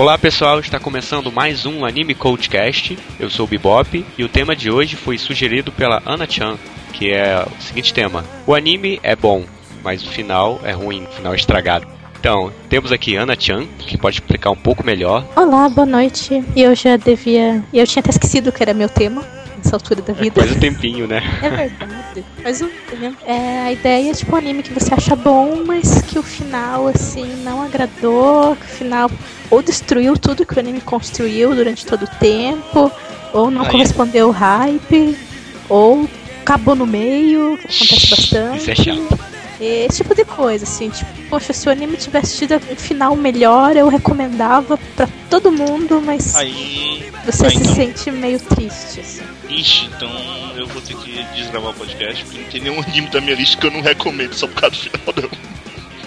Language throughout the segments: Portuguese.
Olá pessoal, está começando mais um Anime Coachcast. Eu sou o Bebop e o tema de hoje foi sugerido pela Ana Chan, que é o seguinte tema: O anime é bom, mas o final é ruim, o final é estragado. Então, temos aqui Ana Chan, que pode explicar um pouco melhor. Olá, boa noite. Eu já devia. Eu tinha até esquecido que era meu tema nessa altura da vida. Faz um tempinho, né? É verdade. Mas o é, a ideia é tipo um anime que você acha bom, mas que o final, assim, não agradou, que o final ou destruiu tudo que o anime construiu durante todo o tempo, ou não correspondeu ao hype, ou acabou no meio, que acontece bastante. Isso é chato. Esse tipo de coisa, assim, tipo, poxa, se o anime tivesse tido um final melhor, eu recomendava para todo mundo, mas aí, você aí se então... sente meio triste, assim. Ixi, então eu vou ter que desgravar o podcast, porque não tem nenhum anime da minha lista que eu não recomendo só por causa do final, não.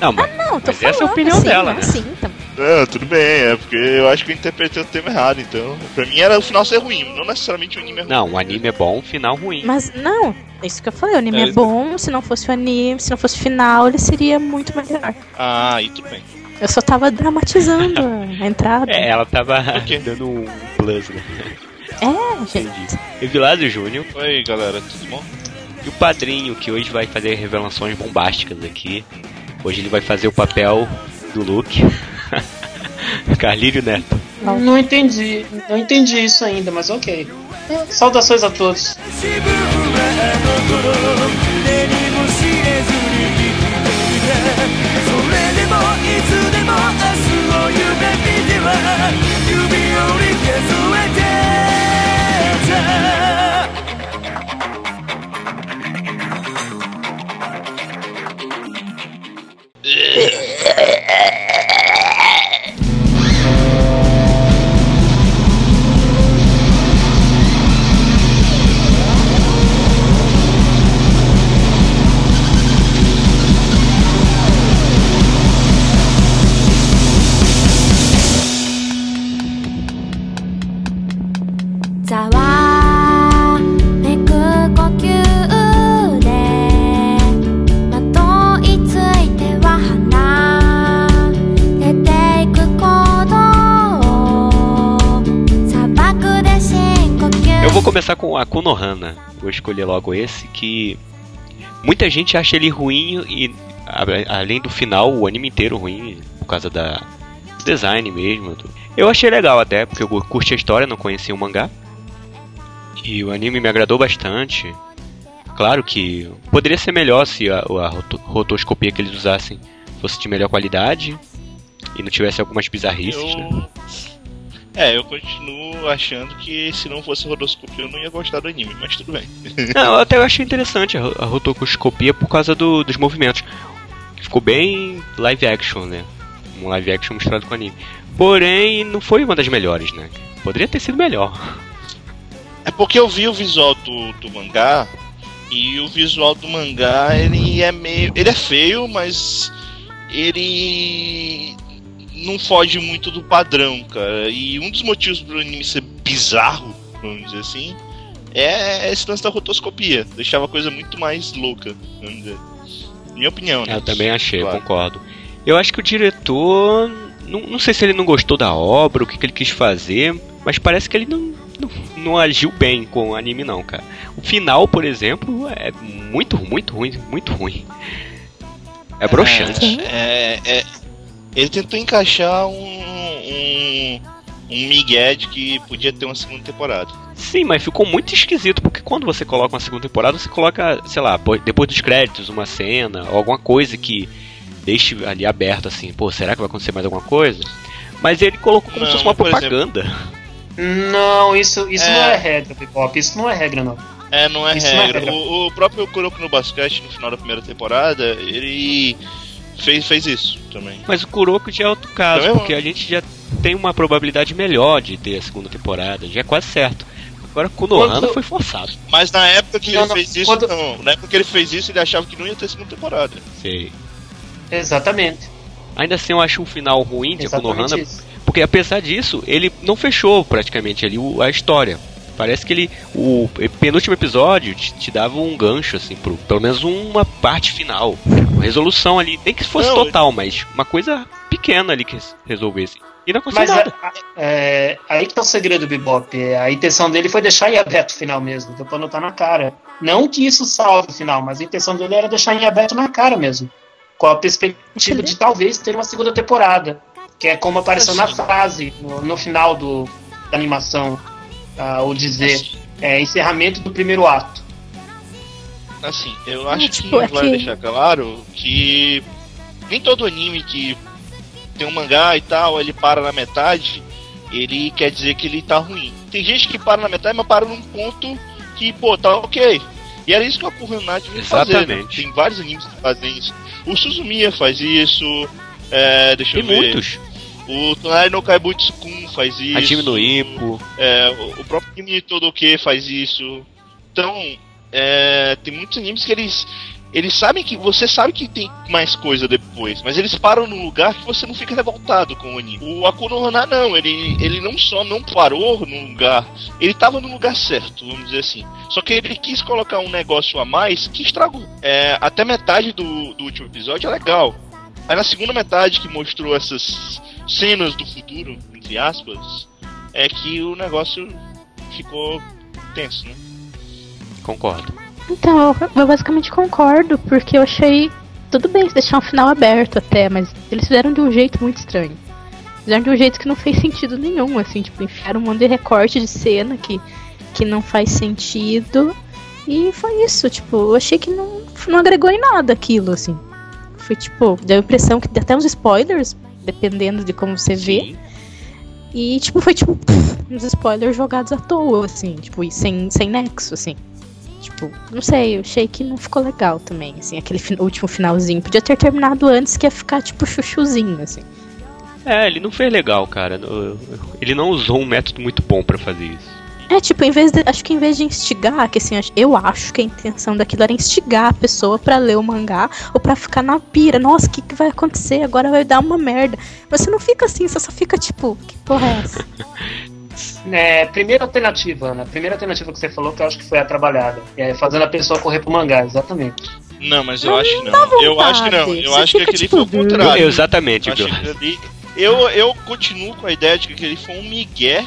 Não, mas, ah, não, tô mas falando, essa é a opinião assim, dela, né? né? Sim, então. Não, tudo bem, é porque eu acho que eu interpretei o tema errado, então. Pra mim era o final ser ruim, não necessariamente o anime é ruim. Não, o anime é bom, o final ruim. Mas não, é isso que eu falei, o anime é, é bom, se não fosse o anime, se não fosse o final, ele seria muito melhor. Ah, aí tudo bem. Eu só tava dramatizando a entrada. É, ela tava dando um plus, né? É, gente. Entendi. Evilásio Júnior. Oi, galera, tudo bom? E o padrinho, que hoje vai fazer revelações bombásticas aqui. Hoje ele vai fazer o papel do Luke. Carlírio Neto. Não, não entendi, não entendi isso ainda, mas ok. Saudações a todos. começar escolher logo esse que muita gente acha ele ruim e além do final, o anime inteiro ruim por causa da design mesmo. Eu achei legal até, porque eu curti a história, não conhecia o mangá. E o anime me agradou bastante. Claro que poderia ser melhor se a, a rotoscopia que eles usassem fosse de melhor qualidade e não tivesse algumas bizarrices, eu... né? É, eu continuo achando que se não fosse rotoscopia eu não ia gostar do anime, mas tudo bem. não, eu até achei interessante a, rotoscopia por causa do, dos movimentos. Ficou bem live action, né? Um live action misturado com anime. Porém, não foi uma das melhores, né? Poderia ter sido melhor. É porque eu vi o visual do, do mangá e o visual do mangá ele é meio. ele é feio, mas ele não foge muito do padrão, cara. E um dos motivos pro anime ser bizarro, vamos dizer assim, é esse lance da rotoscopia. Deixava a coisa muito mais louca, vamos dizer. Minha opinião, né? Eu também achei, claro. concordo. Eu acho que o diretor. Não, não sei se ele não gostou da obra, o que, que ele quis fazer, mas parece que ele não, não, não, agiu bem com o anime, não, cara. O final, por exemplo, é muito, muito ruim, muito ruim. É broxante. É, é, é, ele tentou encaixar um, um, um Miguel de que podia ter uma segunda temporada. Sim, mas ficou muito esquisito, porque quando você coloca uma segunda temporada, você coloca, sei lá, depois dos créditos, uma cena, ou alguma coisa que deixe ali aberto assim, pô, será que vai acontecer mais alguma coisa? Mas ele colocou como não, se fosse uma propaganda. Exemplo, não, isso, isso é... não é regra, Pop, isso não é regra, não. É, não é, regra. Não é regra. O, o próprio Kuroko no basquete, no final da primeira temporada, ele fez, fez isso também. Mas o Kuroko já é outro caso, também porque a gente já tem uma probabilidade melhor de ter a segunda temporada, já é quase certo. Agora Konohana quando... foi forçado. Mas na época que não, ele fez isso, quando... não. Na época que ele fez isso, ele achava que não ia ter segunda temporada. Sei. Exatamente. Ainda assim eu acho um final ruim de Konohana, porque porque apesar disso, ele não fechou praticamente ali a história. Parece que ele. O penúltimo episódio te, te dava um gancho, assim, pro, pelo menos uma parte final. Uma resolução ali. Nem que fosse Não, total, mas uma coisa pequena ali que resolvesse. E não aconteceu Mas nada. é, é, aí que tá o segredo do Bebop. É, A intenção dele foi deixar em aberto o final mesmo, deu pra notar na cara. Não que isso salve o final, mas a intenção dele era deixar em aberto na cara mesmo. Com a perspectiva de talvez ter uma segunda temporada. Que é como apareceu na frase, no, no final do, da animação, ah, ou dizer, é, encerramento do primeiro ato. Assim, eu acho que é vale deixar claro que nem todo anime que tem um mangá e tal, ele para na metade, ele quer dizer que ele tá ruim. Tem gente que para na metade, mas para num ponto que, pô, tá ok. E era isso que o Kuhanagi vem fazer. né? Tem vários animes que fazem isso. O Suzumiya faz isso. É, deixa Tem eu ver. muitos. O Tonari no Kaibutsu-kun faz isso. Hajime no Ippo. É, o- o próprio Kimi Todoke faz isso. Então, é, tem muitos animes que eles. Eles sabem que. Você sabe que tem mais coisa depois, mas eles param num lugar que você não fica revoltado com o anime. O Akuno Hana não, ele, ele não só não parou num lugar, ele tava no lugar certo, vamos dizer assim. Só que ele quis colocar um negócio a mais que estragou. É, até metade do, do último episódio é legal. Aí na segunda metade que mostrou essas cenas do futuro, entre aspas, é que o negócio ficou tenso, né? Concordo. Então, eu basicamente concordo, porque eu achei tudo bem se deixar um final aberto até, mas eles fizeram de um jeito muito estranho. Fizeram de um jeito que não fez sentido nenhum, assim, tipo, enfiaram um monte de recorte de cena que, que não faz sentido. E foi isso, tipo, eu achei que não, não agregou em nada aquilo, assim. Foi tipo, deu a impressão que até uns spoilers, dependendo de como você vê. E, tipo, foi tipo pff, uns spoilers jogados à toa, assim, tipo, e sem, sem nexo, assim. Tipo, não sei, eu achei que não ficou legal também, assim, aquele fin- último finalzinho. Podia ter terminado antes, que ia ficar, tipo, chuchuzinho, assim. É, ele não fez legal, cara. Ele não usou um método muito bom pra fazer isso. É, tipo, em vez de. Acho que em vez de instigar, que assim, eu acho que a intenção daquilo era instigar a pessoa pra ler o mangá ou pra ficar na pira. Nossa, o que, que vai acontecer? Agora vai dar uma merda. Mas você não fica assim, você só fica tipo, que porra é essa? É, primeira alternativa, Ana. Primeira alternativa que você falou que eu acho que foi a trabalhada. É fazendo a pessoa correr pro mangá, exatamente. Não, mas eu Não, acho que não Eu acho que não. Eu Você acho que aquele tipo, foi o contrário. Exatamente, Eu, acho Bill. que ali- eu, eu continuo com a ideia de que aquele foi um migué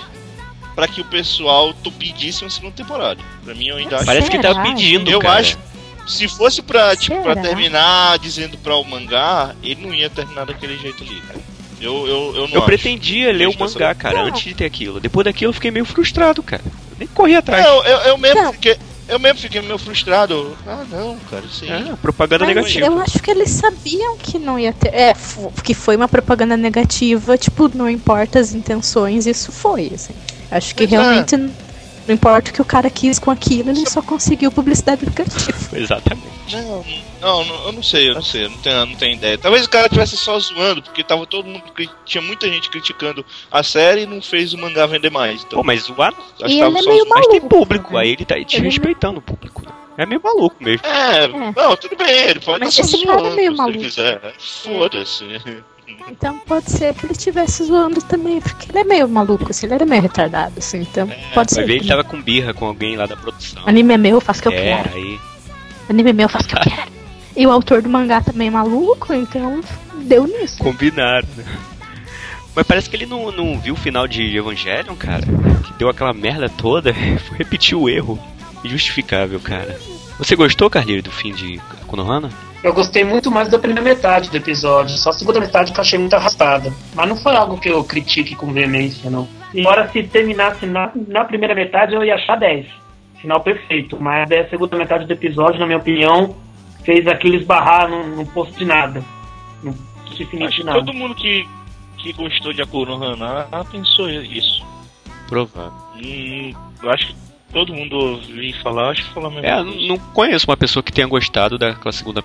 pra que o pessoal tu pedisse uma segunda temporada. Pra mim, eu ainda acho. Parece que ele tava Será, pedindo, Eu cara. acho. Se fosse pra, tipo, pra Será? terminar dizendo pra o mangá, ele não ia terminar daquele jeito ali. Eu, eu, eu não Eu acho. pretendia ler o eu mangá, cara, Não. antes de ter aquilo. Depois daquilo eu fiquei meio frustrado, cara. Eu nem corri atrás. É, eu, eu, eu mesmo Não. fiquei. Eu mesmo fiquei meio frustrado. Ah, não, cara, isso aí. É, propaganda Mas negativa. eu acho que eles sabiam que não ia ter. É, que foi uma propaganda negativa, tipo, não importa as intenções, isso foi, assim. Acho que Pois é. realmente n- não importa o que o cara quis com aquilo, ele só conseguiu publicidade negativa. Exatamente. Não, não, não, eu não sei, eu não sei, eu não tenho, não tenho ideia. Talvez o cara tivesse só zoando, porque tava todo mundo. Tinha muita gente criticando a série e não fez o mangá vender mais. Então, Pô, mas o Ar... acho E que tava ele é só meio zoando. Mas tem Maluco, público, né? aí ele tá Ele é desrespeitando o público. né? É meio maluco mesmo. É, não, tudo bem, ele pode Mas esse cara é zoando meio maluco. Foda-se. Então pode ser que ele estivesse zoando também, porque ele é meio maluco, assim, ele era meio retardado, assim, então pode Vai ser. ver, ele tava com birra com alguém lá da produção. Anime é meu, faço o que eu é, quero. aí. Anime é meu, faço o que eu quero. E o autor do mangá também é maluco, então deu nisso. Combinaram, né? Mas parece que ele não, não viu o final de Evangelion, cara. Que deu aquela merda toda. Foi repetir o erro. Injustificável, cara. Você gostou, Carlinhos, do fim de Konohana? Eu gostei muito mais da primeira metade do episódio, só a segunda metade que eu achei muito arrastada. Mas não foi algo que eu critique com veemência, não. Embora se terminasse na, na primeira metade, eu ia achar 10. Final perfeito. Mas a segunda metade do episódio, na minha opinião, fez aquilo esbarrar num, num posto de nada. Infinito Acho de nada. todo mundo que, que gostou de Akuro no Hana pensou isso. Provável. Hum, eu acho que todo mundo ouviu falar, acho que falou a mesma É, coisa. não conheço uma pessoa que tenha gostado daquela segunda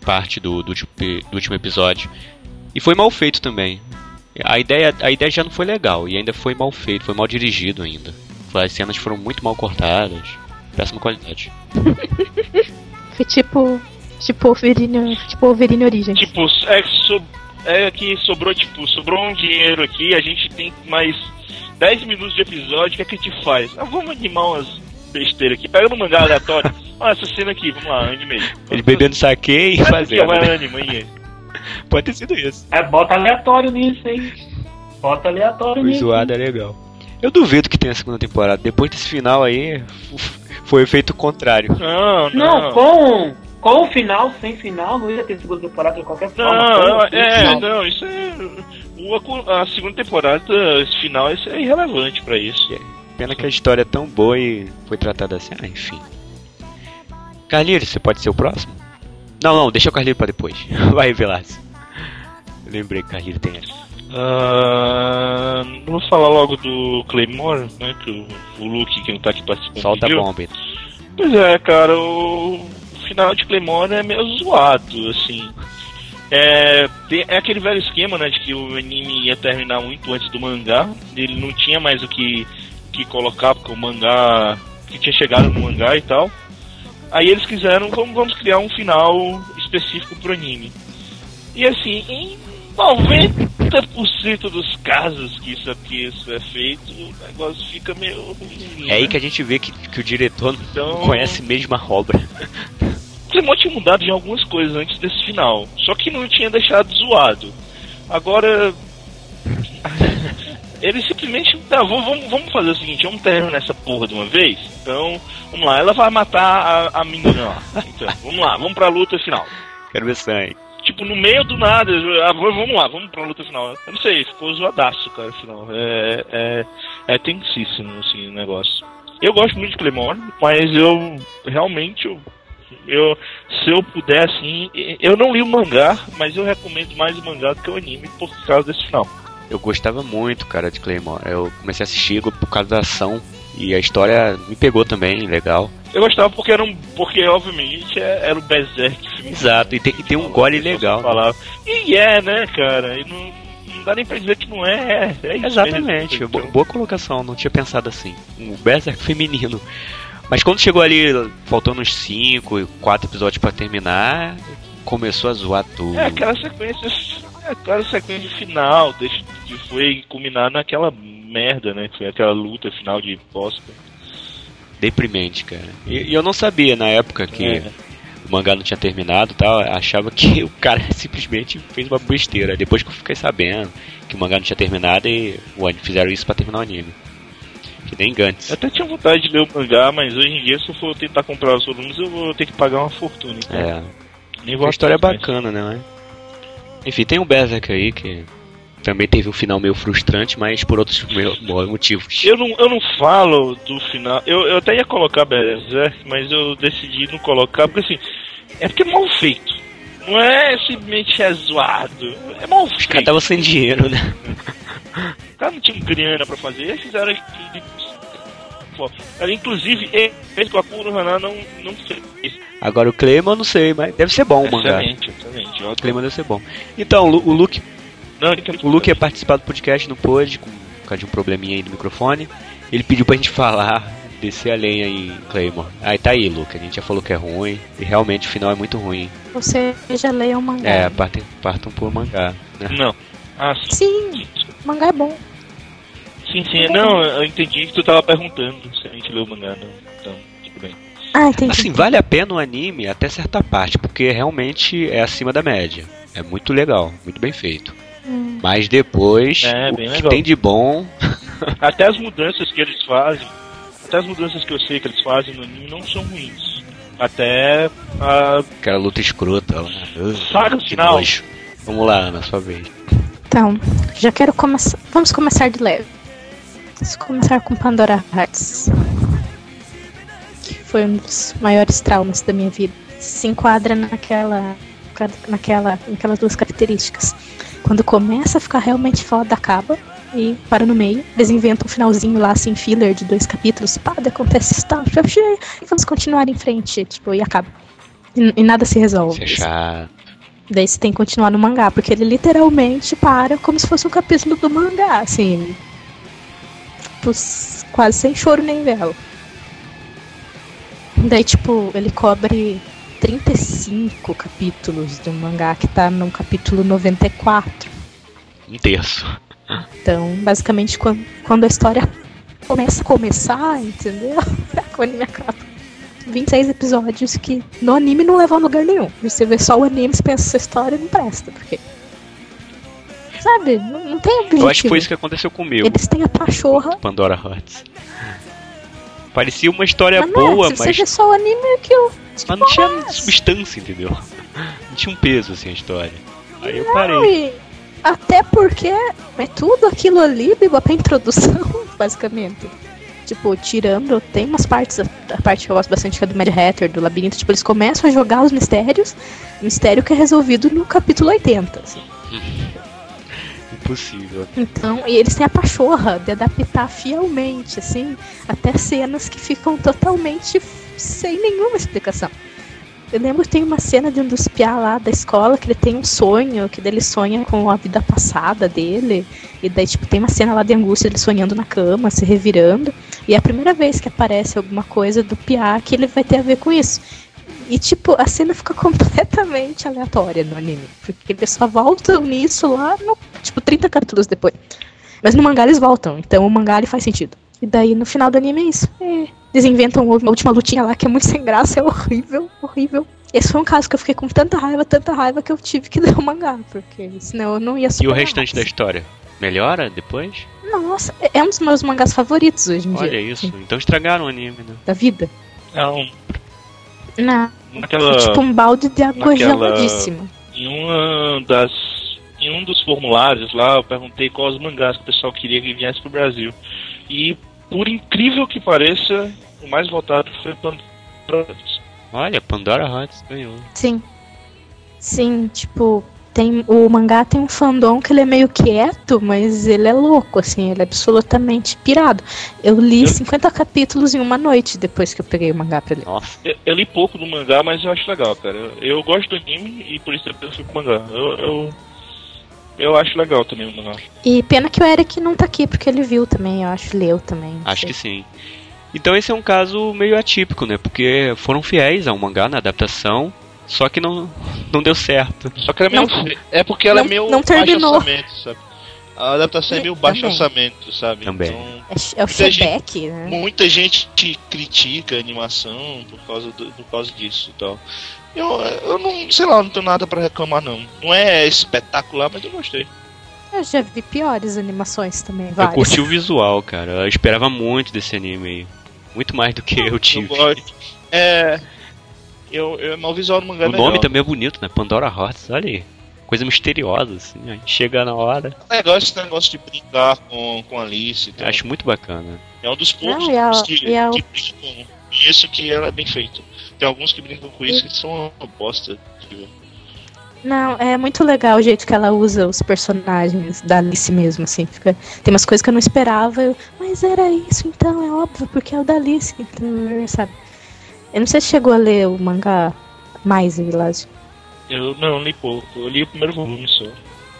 parte do, do, do último episódio. E foi mal feito também. A ideia, a ideia já não foi legal e ainda foi mal feito, foi mal dirigido ainda. As cenas foram muito mal cortadas, péssima qualidade. Foi tipo. Tipo Wolverine, tipo Wolverine Origem. Tipo, sexo é que sobrou, tipo, sobrou um dinheiro aqui, a gente tem mais 10 minutos de episódio, o que, é que a gente faz? Ah, vamos animar umas besteiras aqui. Pega no mangá aleatório. Olha essa cena aqui, vamos lá, anime. Ele bebendo saque e Faz fazendo. aqui, vai né? anime aí. Pode ter sido isso. É, bota aleatório nisso, hein? Bota aleatório O nisso. zoado é legal. Eu duvido que tenha segunda temporada. Depois desse final aí, foi o efeito contrário. Não, Não, não. com, com o final, sem final, não ia ter segunda temporada de qualquer forma. Não, é, final. não, isso é. A, segunda temporada, esse final, isso é irrelevante pra isso. Pena que a história é tão boa e foi tratada assim. Ah, enfim. Carlinhos, você pode ser o próximo? Não, não, deixa o Carlinhos pra depois. Vai, Velasco. Eu lembrei que o Carlinhos tem essa. Ah, vou falar logo do Claymore, né? Que o, o Luke, que não tá aqui participando. Solta a bomba. então. Pois é, cara, o final de Claymore é meio zoado, assim. É, é aquele velho esquema, né, de que o anime ia terminar muito antes do mangá. Ele não tinha mais o que, que colocar, porque o mangá que tinha chegado no mangá e tal. Aí eles quiseram, vamos, vamos criar um final específico pro anime. E assim, em 90% dos casos que isso aqui isso é feito, o negócio fica meio ruim. É aí né? que a gente vê que, que o diretor Então- não conhece mesmo a obra. O Clemon tinha mudado de algumas coisas antes desse final. Só que não tinha deixado zoado. Agora. Ele simplesmente. Tá, vamos, vamos, fazer o seguinte, vamos terminar essa porra de uma vez? Então, vamos lá, ela vai matar a, a menina lá. Então, vamos lá, vamos pra luta final. Quero ver sangue. Tipo, no meio do nada, ah, vamos lá, vamos pra luta final. Eu não sei, ficou zoadaço, cara, final. É, é, é tensíssimo, assim, o negócio. Eu gosto muito de Clemon, mas eu realmente, eu, eu, se eu puder, assim, eu não li o mangá, mas eu recomendo mais o mangá do que o anime por causa desse final. Eu gostava muito, cara, de Claymore. Eu comecei a assistir por causa da ação. E a história me pegou também, legal. Eu gostava porque era um. Porque, obviamente, é- era o Berserk feminino. Exato, e tem, e tem um gole legal. Falava. E é, né, cara? E não, não dá nem pra dizer que não é. É, é isso Exatamente, mesmo. bo- boa colocação, não tinha pensado assim. Um Berserk feminino. Mas quando chegou ali, faltando uns 5, 4 episódios pra terminar, começou a zoar tudo. É aquela sequência. É aquela sequência final, que foi culminar naquela merda, né? Que foi aquela luta final de bosta. Deprimente, cara. E, e eu não sabia na época que É. o mangá não tinha terminado e tal, achava que o cara simplesmente fez uma besteira. Depois que eu fiquei sabendo que o mangá não tinha terminado e o anime fizeram isso pra terminar o anime. Que nem Gantz. Eu até tinha vontade de ler o mangá, mas hoje em dia, se eu for tentar comprar os volumes, eu vou ter que pagar uma fortuna. Então, É. nem vou A história é mas- bacana, né? Enfim, tem um Berserk aí que também teve um final meio frustrante, mas por outros motivos. Eu não, eu não falo do final. Eu, eu até ia colocar Berserk, mas eu decidi não colocar, porque assim, é porque é mal feito. Não é simplesmente é zoado. É mal Os caras feito. estavam sem dinheiro, né? Os caras não tinham grana pra fazer, eles fizeram Inclusive, ele fez com a Kuro Haná não, não fez. Agora o Clayman eu não sei, mas deve ser bom o mangá. Excelente, excelente. O Clayman deve ser bom. Então, o Lu- o Luke, Não, é o Luke ia participar do podcast, não pôde, com, por causa de um probleminha aí do microfone. Ele pediu pra gente falar, descer a lenha em Claymore. Aí tá aí, Luke, a gente já falou que é ruim, e realmente o final é muito ruim. Ou seja, leiam o mangá. É, partem, partam por mangá, né? Não. Ah, sim. Sim, o mangá é bom. Sim, sim. Não, eu entendi que tu tava perguntando se a gente leu o mangá, não. Então, tudo bem. Ah, entendi. Assim, vale a pena o anime até certa parte, porque realmente é acima da média. É muito legal, muito bem feito. Hum. Mas depois, É, o bem que legal. tem de bom, Até as mudanças que eles fazem, até as mudanças que eu sei que eles fazem no anime não são ruins. Até a. aquela luta escrota. Uh, Saga que final. nojo. Vamos lá, Ana, sua vez. Então, já quero começar. Vamos começar de leve. Vamos começar com Pandora Hearts. Que foi um dos maiores traumas da minha vida. Se enquadra naquela. naquela. naquelas duas características. Quando começa a ficar realmente foda, acaba. E para no meio. Eles inventam um finalzinho lá, assim, filler de dois capítulos. Pá, acontece tal. E vamos continuar em frente. Tipo, e acaba. E, e nada se resolve. Isso é. Daí você tem que continuar no mangá, porque ele literalmente para como se fosse um capítulo do mangá, assim. Tipo, quase sem choro nem vela. Daí, tipo, ele cobre 35 capítulos de um mangá que tá no capítulo 94. Um terço. Então, basicamente, quando, quando a história começa a começar, entendeu? o anime acaba. 26 episódios que no anime não levam a lugar nenhum. Você vê só o anime e pensa essa história não presta, porque. Sabe? Não, tem objetivo. Eu acho que foi isso que aconteceu com o meu. Eles têm a pachorra. Pandora Hearts. Parecia uma história mas é, boa, se mas. Vê só o anime que eu. Mas não tinha substância, entendeu? Não tinha um peso assim a história. Aí eu Não, parei. até porque é tudo aquilo ali, Biba, pra introdução, basicamente. Tipo, tirando, tem umas partes, a a parte que eu gosto bastante que é do Mad Hatter, do labirinto, tipo, eles começam a jogar os mistérios, mistério que é resolvido no capítulo 80, assim. Impossível. Então, e eles têm a pachorra de adaptar fielmente, assim, até cenas que ficam totalmente sem nenhuma explicação. Eu lembro que tem uma cena de um dos piá lá da escola que ele tem um sonho, que ele sonha com a vida passada dele. E daí, tipo, tem uma cena lá de angústia, ele sonhando na cama, se revirando. E é a primeira vez que aparece alguma coisa do piá que ele vai ter a ver com isso. E, tipo, a cena fica completamente aleatória no anime. Porque eles só voltam nisso lá, no, tipo, 30 capítulos depois. Mas no mangá eles voltam, então o mangá ele faz sentido. E daí no final do anime é isso. É, eles inventam uma última lutinha lá que é muito sem graça, é horrível, horrível. Esse foi um caso que eu fiquei com tanta raiva, tanta raiva que eu tive que ler o mangá, porque senão eu não ia E o superar. restante da história? Melhora depois? Nossa, é um dos meus mangás favoritos hoje em Olha dia. isso. assim, Então estragaram o anime, né? Da vida. Não, Não, naquela, tipo um balde de água naquela- geladíssima. em uma das em um dos formulários lá eu perguntei quais mangás que o pessoal queria que viesse pro Brasil e por incrível que pareça o mais votado foi Pandora Olha, Pandora Hearts ganhou. Sim. Sim, tipo, tem o mangá tem um fandom que ele é meio quieto, mas ele é louco, assim, ele é absolutamente pirado. Eu li Eu- 50 capítulos em uma noite depois que eu peguei o mangá pra ler. Nossa. eu, eu li pouco do mangá mas eu acho legal cara eu, eu gosto do anime e por isso eu fui pro mangá eu, eu eu acho legal também o mangá E pena que o Eric não tá aqui, porque ele viu também, eu acho, leu também. Acho sei. que sim. Então esse é um caso meio atípico, né? Porque foram fiéis ao mangá na adaptação, só que não, não deu certo. só que ela é meio Não- é porque ela não- é meio não baixo terminou. orçamento sabe a adaptação é meio baixo Também. orçamento sabe Também. então É, é o Muita gente- Shebeck, né? Muita gente te critica a animação por causa, do, por causa disso e tal. Eu, eu não, sei lá, não tenho nada pra reclamar não. Não é espetacular, mas eu gostei. Eu já vi piores animações também, Eu várias. curti o visual, cara. Eu esperava muito desse anime aí. Muito mais do que eu Eu tive. gosto. É. Eu, eu, mas o visual do mangá é O legal. nome também é bonito, né? Pandora Hearts, olha aí. Coisa misteriosa, assim. A gente chega na hora. É legal esse negócio de brincar com, com a Alice. e tal. acho muito bacana. É um dos poucos Não, e a- que, e a- que brincam. Isso que ela é bem feito. Tem alguns que brincam com isso que são uma bosta. tipo. Não, é muito legal o jeito que ela usa os personagens da Alice mesmo, assim. Fica... Tem umas coisas que eu não esperava, eu, mas era isso então, é óbvio, porque é o da Alice, então, sabe? Eu não sei se chegou a ler o mangá mais, Vilásio. Eu não li pouco. Eu li o primeiro volume só.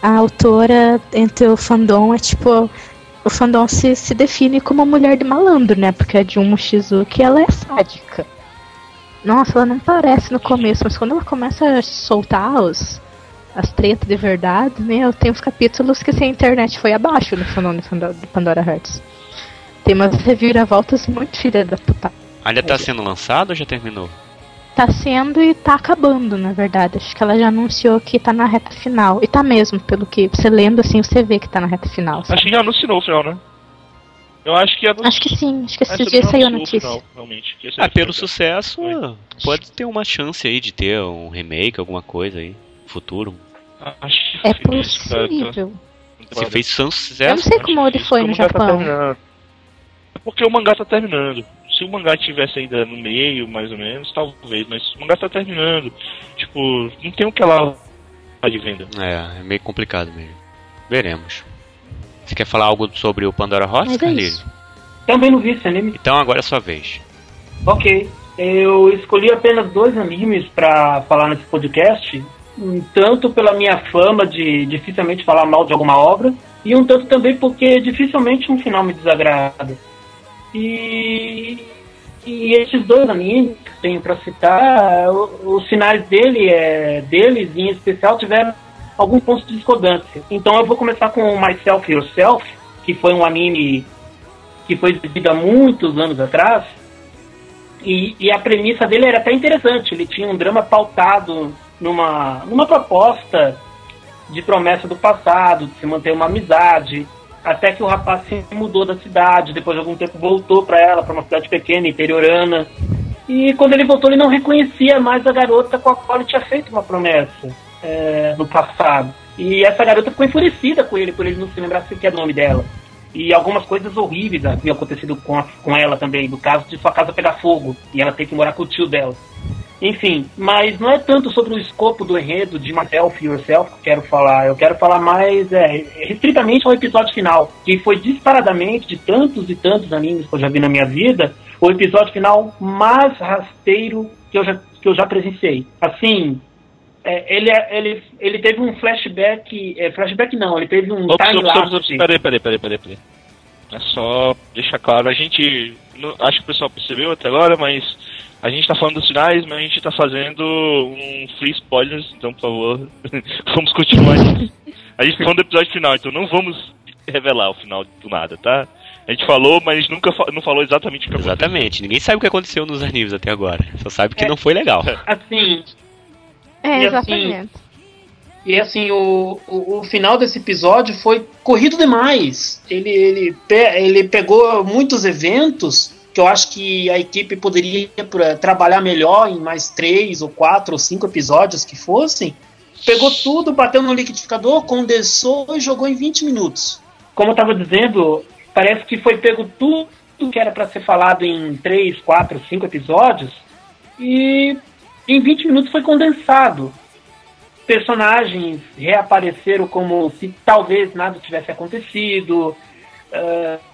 A autora, entre o fandom, é tipo. O fandom se, se define como uma mulher de malandro, né? Porque a Jun Mochizuki, ela é sádica. Nossa, ela não parece no começo, mas quando ela começa a soltar os, as tretas de verdade, meu, tem uns capítulos que assim, a internet foi abaixo no fandom de Pandora Hearts. Tem umas reviravoltas muito filha da puta. Ainda tá sendo lançado ou já terminou? Tá sendo e tá acabando, na verdade. Acho que ela já anunciou que tá na reta final. E tá mesmo, pelo que você lendo assim, você vê que tá na reta final. sabe? Acho que já anunciou o final, né? Eu acho que anunciou. Acho que sim, acho que esses dias saiu a notícia. final, realmente. é Ah, pelo sucesso, Foi. pode ter uma chance aí de ter um remake, alguma coisa aí, futuro. Acho É difícil, cara, tá- possível. Se fez tanto Eu não sucesso, sei como ele foi no tá Japão. É porque o mangá tá terminando. Se o mangá tivesse ainda no meio, mais ou menos, talvez, mas o mangá tá terminando. Tipo, não tem o que lá de venda. é, é meio complicado mesmo. Veremos. Você quer falar algo sobre o Pandora é Carlinhos? isso. Também não vi esse anime. Então agora é sua vez. Ok. Eu escolhi apenas dois animes pra falar nesse podcast. Um tanto pela minha fama de dificilmente falar mal de alguma obra, e um tanto também porque dificilmente um final me desagrada. E E esses dois animes que tenho para citar, os finais dele, é, deles em especial, tiveram alguns pontos de discordância. Então eu vou começar com Myself Yourself, que foi um anime que foi exibido há muitos anos atrás. E, e, a premissa dele era até interessante. Ele tinha um drama pautado numa, numa proposta de promessa do passado, de se manter uma amizade, até que o rapaz se mudou da cidade, depois de algum tempo voltou para ela, para uma cidade pequena, interiorana. E quando ele voltou, ele não reconhecia mais a garota com a qual ele tinha feito uma promessa é, no passado. E essa garota ficou enfurecida com ele, por ele não se lembrar sequer do nome dela. E algumas coisas horríveis haviam acontecido com, a, com ela também, no caso de sua casa pegar fogo e ela ter que morar com o tio dela. Enfim, mas não é tanto sobre o escopo do enredo de Myself Yourself que eu quero falar. Eu quero falar mais é, restritamente ao episódio final, que foi disparadamente, de tantos e tantos animes que eu já vi na minha vida, o episódio final mais rasteiro que eu já, que eu já presenciei. Assim, é, ele, é, ele, ele teve um flashback. É, flashback não, ele teve um ops, time lapse. Peraí, peraí, peraí, peraí, peraí. É só deixar claro, a gente. Acho que o pessoal percebeu até agora, mas a gente tá falando dos finais, mas a gente tá fazendo um free spoilers, então por favor, vamos continuar. a gente tá falando do episódio final, então não vamos revelar o final do nada, tá? A gente falou, mas nunca fa não falou exatamente o que aconteceu. Exatamente, ninguém sabe o que aconteceu nos animes até agora. Só sabe que é, não foi legal. Assim. É, assim, exatamente. E assim, o, o, o, final desse episódio foi corrido demais. Ele, ele, ele pegou muitos eventos que eu acho que a equipe poderia trabalhar melhor em mais três ou quatro ou cinco episódios que fossem. Pegou tudo, bateu no liquidificador, condensou e jogou em 20 minutos. Como eu estava dizendo, parece que foi pego tudo que era para ser falado em três, quatro, cinco episódios e em 20 minutos foi condensado. Personagens reapareceram como se talvez nada tivesse acontecido. Uh,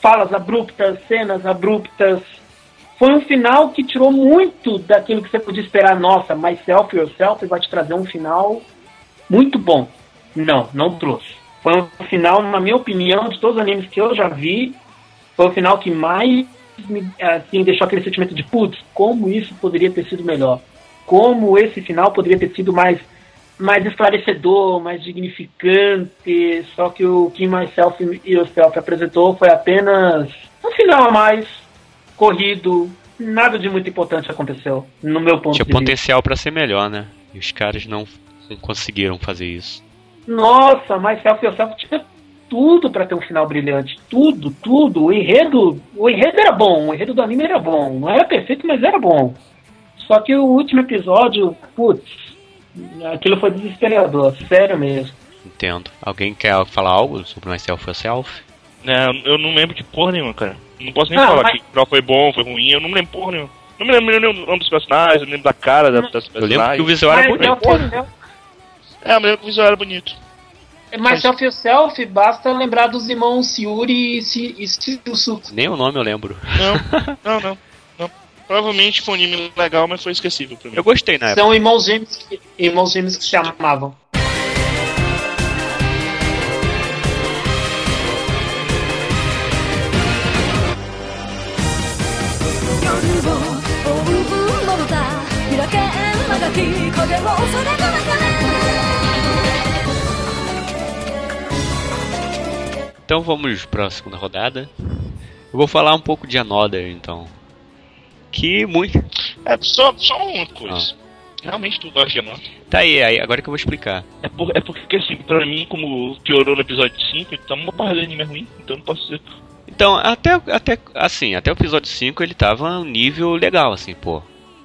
falas abruptas, cenas abruptas. Foi um final que tirou muito daquilo que você podia esperar. Nossa, Myself Yourself vai te trazer um final muito bom. Não, não trouxe. Foi um final, na minha opinião, de todos os animes que eu já vi, foi o final que mais me assim, deixou aquele sentimento de putz, como isso poderia ter sido melhor. Como esse final poderia ter sido mais mais esclarecedor, mais dignificante, só que o Kim Myself e Yourself apresentou foi apenas um final a mais, corrido, nada de muito importante aconteceu, no meu ponto Tinha de potencial para ser melhor, né? E os caras não, não conseguiram fazer isso. Nossa, Myself e Yourself tinha tudo para ter um final brilhante, tudo, tudo. O enredo, o enredo era bom, o enredo do anime era bom, não era perfeito, mas era bom. Só que o último episódio, putz, Aquilo foi desesperador, sério mesmo. Entendo. Alguém quer falar algo sobre Myself Yourself? É, eu não lembro de porra nenhuma, cara. Não posso nem ah, falar mas... que o foi bom, foi ruim, eu não lembro porra nenhuma. Não me lembro nem o nome dos personagens, não lembro da cara das personagens. Eu lembro que o visual era bonito. É, eu lembro que o visual era bonito. Myself Yourself, basta lembrar dos irmãos Siuri e Silsuke. Nem o nome eu lembro. Não, não, não. Provavelmente foi um anime legal, mas foi esquecível pra mim. Eu gostei, né? São irmãos gêmeos que, irmãos gêmeos que se amavam. Então vamos para a segunda rodada. Eu vou falar um pouco de Another, então que muito. É, só, só uma coisa. Ah. Realmente tu gosta de? Tá aí, aí, agora que eu vou explicar. É, por, é porque, assim, pra mim, como piorou no episódio 5, tá uma barra de anime ruim, então não posso dizer. Então, até, até, assim, até o episódio 5 ele tava um nível legal, assim, pô.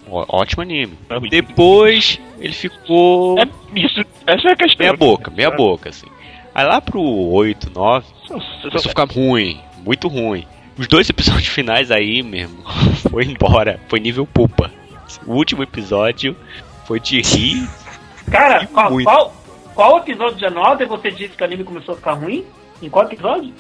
Ótimo anime. É Depois ele ficou. É, isso, essa é a questão. Meia boca, meia boca, assim. Aí lá pro 8, 9, começou a ficar ruim, muito ruim. Os dois episódios finais aí mesmo foi embora. Foi nível pupa. O último episódio foi de rir. Cara, qual, qual, qual, episódio de Another você disse que o anime começou a ficar ruim? Em qual episódio?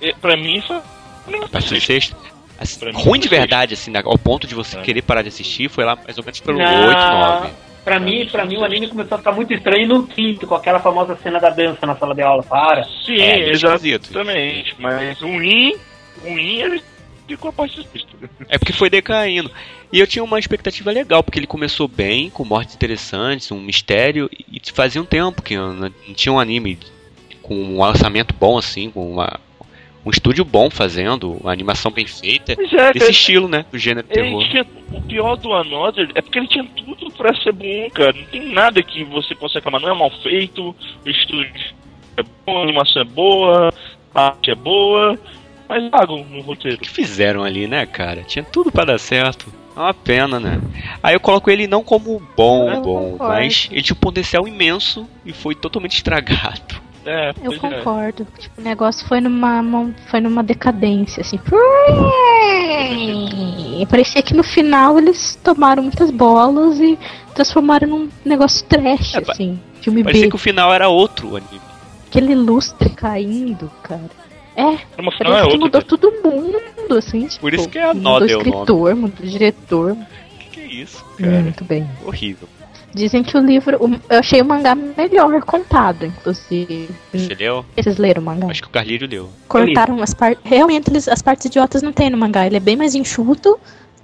É, pra mim foi. O sexto. Assim, ruim de verdade, assim, ao ponto de você é. querer parar de assistir, foi lá mais ou menos pelo Não. 8, 9. Pra mim, pra mim, o anime começou a ficar muito estranho no quinto, com aquela famosa cena da dança na sala de aula. Para. Sim, é, exatamente. Mas ruim ruim, ele ficou a parte triste. É porque foi decaindo. E eu tinha uma expectativa legal, porque ele começou bem, com mortes interessantes, um mistério, e fazia um tempo que não tinha um anime com um orçamento bom assim, com uma, um estúdio bom fazendo, uma animação bem feita, é, desse cara, estilo, né? Do gênero terror. tinha, o pior do Another é porque ele tinha tudo pra ser bom, cara. Não tem nada que você possa reclamar. Não é mal feito, o estúdio é bom, a animação é boa, a arte é boa, mas pagam no roteiro. O que fizeram ali, né, cara? Tinha tudo pra dar certo. É uma pena, né? Aí eu coloco ele não como bom, Eu bom, concordo. mas ele tinha um potencial imenso e foi totalmente estragado. É, Eu é. concordo. Tipo, o negócio foi numa, foi numa decadência, assim. Parecia que no final eles tomaram muitas bolas e transformaram num negócio trash, É, assim. Filme Parecia B. que o final era outro anime. Aquele lustre caindo, cara. É, é parece que outro. mudou todo mundo, assim. Tipo, Por isso que é a mudou é o escritor, mudou diretor. O que, que é isso, Hum, cara? Muito bem. Horrível. Dizem que o livro. o- eu achei o mangá melhor contado, inclusive. Você leu? Vocês leram o mangá? Acho que o Carlírio leu. cortaram as partes. Realmente, eles, as partes idiotas não tem no mangá. Ele é bem mais enxuto,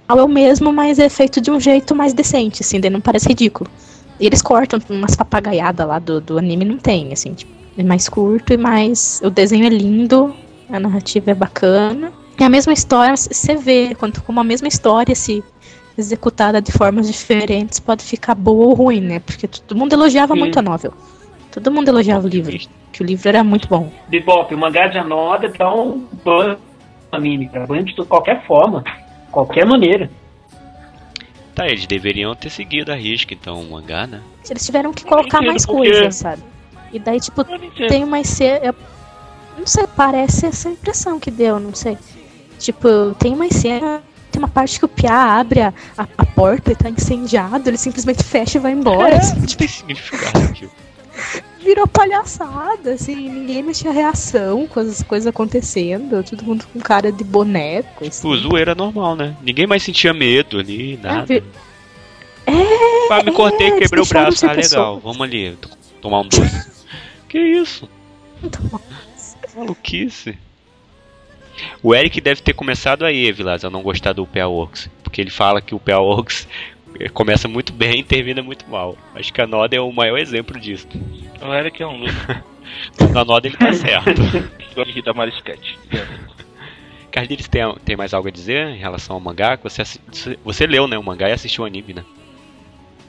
ao é o mesmo, mas é feito de um jeito mais decente, assim, daí não parece ridículo. E eles cortam umas papagaiadas lá do, do anime, não tem, assim, tipo, é mais curto e mais. O desenho é lindo, a narrativa é bacana. E a mesma história, você vê, quando como a mesma história se executada de formas diferentes pode ficar boa ou ruim, né? Porque todo mundo elogiava Sim. muito a novel. Todo mundo elogiava o livro, que o livro era muito bom. Bebop, o mangá de Anoda dá um ban anime, cara. Ban de qualquer forma. Qualquer maneira. Tá, eles deveriam ter seguido a risca, então, o mangá, né? Eles tiveram que colocar mais porque- coisas, sabe? E daí, tipo, tem umas cenas. Não sei, parece essa impressão que deu, não sei. Tipo, tem umas cenas. Tem uma parte que o Pia abre a, a, a porta e tá incendiado, ele simplesmente fecha e vai embora. assim, Não tem significado aquilo. virou palhaçada, assim, ninguém tinha reação com as coisas acontecendo, todo mundo com cara de boneco. Assim. Tipo, zoeira normal, né? Ninguém mais sentia medo ali, nada. vi- Ah, me cortei, eles quebrei o braço. Ah, legal. Vamos ali tomar um doce. que isso? Então, Maluquice. O Eric deve ter começado aí, Vilas, a não gostar do PA Works. Porque ele fala que o PA Works eh, começa muito bem e termina muito mal. Acho que a Noda é o maior exemplo disso. O Eric é um louco. Na Noda ele tá certo. Gosta de rir da Marisquete. Carlinhos, tem, tem mais algo a dizer em relação ao mangá? Você, você- leu, né, o mangá e assistiu o anime, né?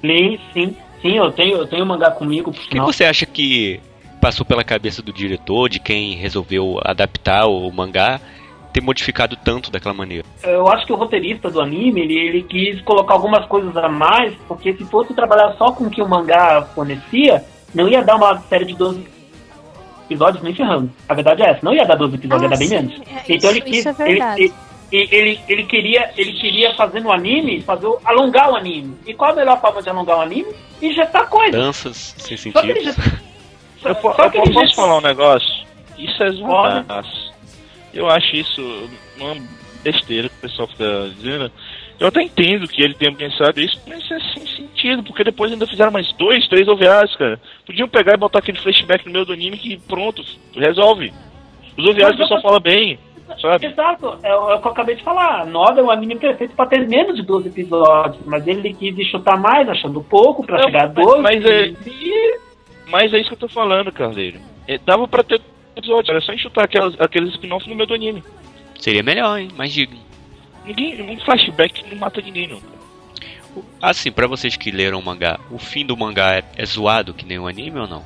Sim, sim. Sim, eu tenho, eu tenho o mangá comigo, por O que você acha que passou pela cabeça do diretor, de quem resolveu adaptar o mangá, ter modificado tanto daquela maneira? Eu acho que o roteirista do anime, ele, ele quis colocar algumas coisas a mais, porque se fosse trabalhar só com o que o mangá fornecia, não ia dar uma série de 12 episódios nem ferrando. A verdade é essa, não ia dar 12 episódios, ia dar bem sim, menos. é, Então isso, ele quis. isso é ele, verdade. ele, ele, ele queria, ele queria fazer no anime, fazer o- alongar o anime. E qual a melhor forma de alongar o anime? Injetar coisa. Danças sem Só que ele sentido. Eu, eu que ele posso já- falar um negócio? Isso é zoadaço. Eu acho isso uma besteira que o pessoal fica dizendo. Eu até entendo que ele tenha pensado isso, mas é sem sentido, porque depois ainda fizeram mais dois, três OVAs, cara. Podiam pegar e botar aquele flashback no meio do anime que pronto, resolve. Os OVAs o Mas eu- pessoal fala bem, sabe? Exato, é, o é o que eu acabei de falar. Noda é um anime perfeito pra ter menos de 12 episódios, mas ele quis chutar mais, achando pouco, pra Não, chegar a mas- 12. mas é- e- Mas é isso que eu tô falando, Carleiro. É, dava pra ter episódio, era só enxutar aquelas, aqueles spin-offs no meio do anime. Seria melhor, hein? Mas diga. Ninguém, um flashback não mata ninguém, não. Assim, pra vocês que leram o mangá, o fim do mangá é, é zoado que nem o anime ou não?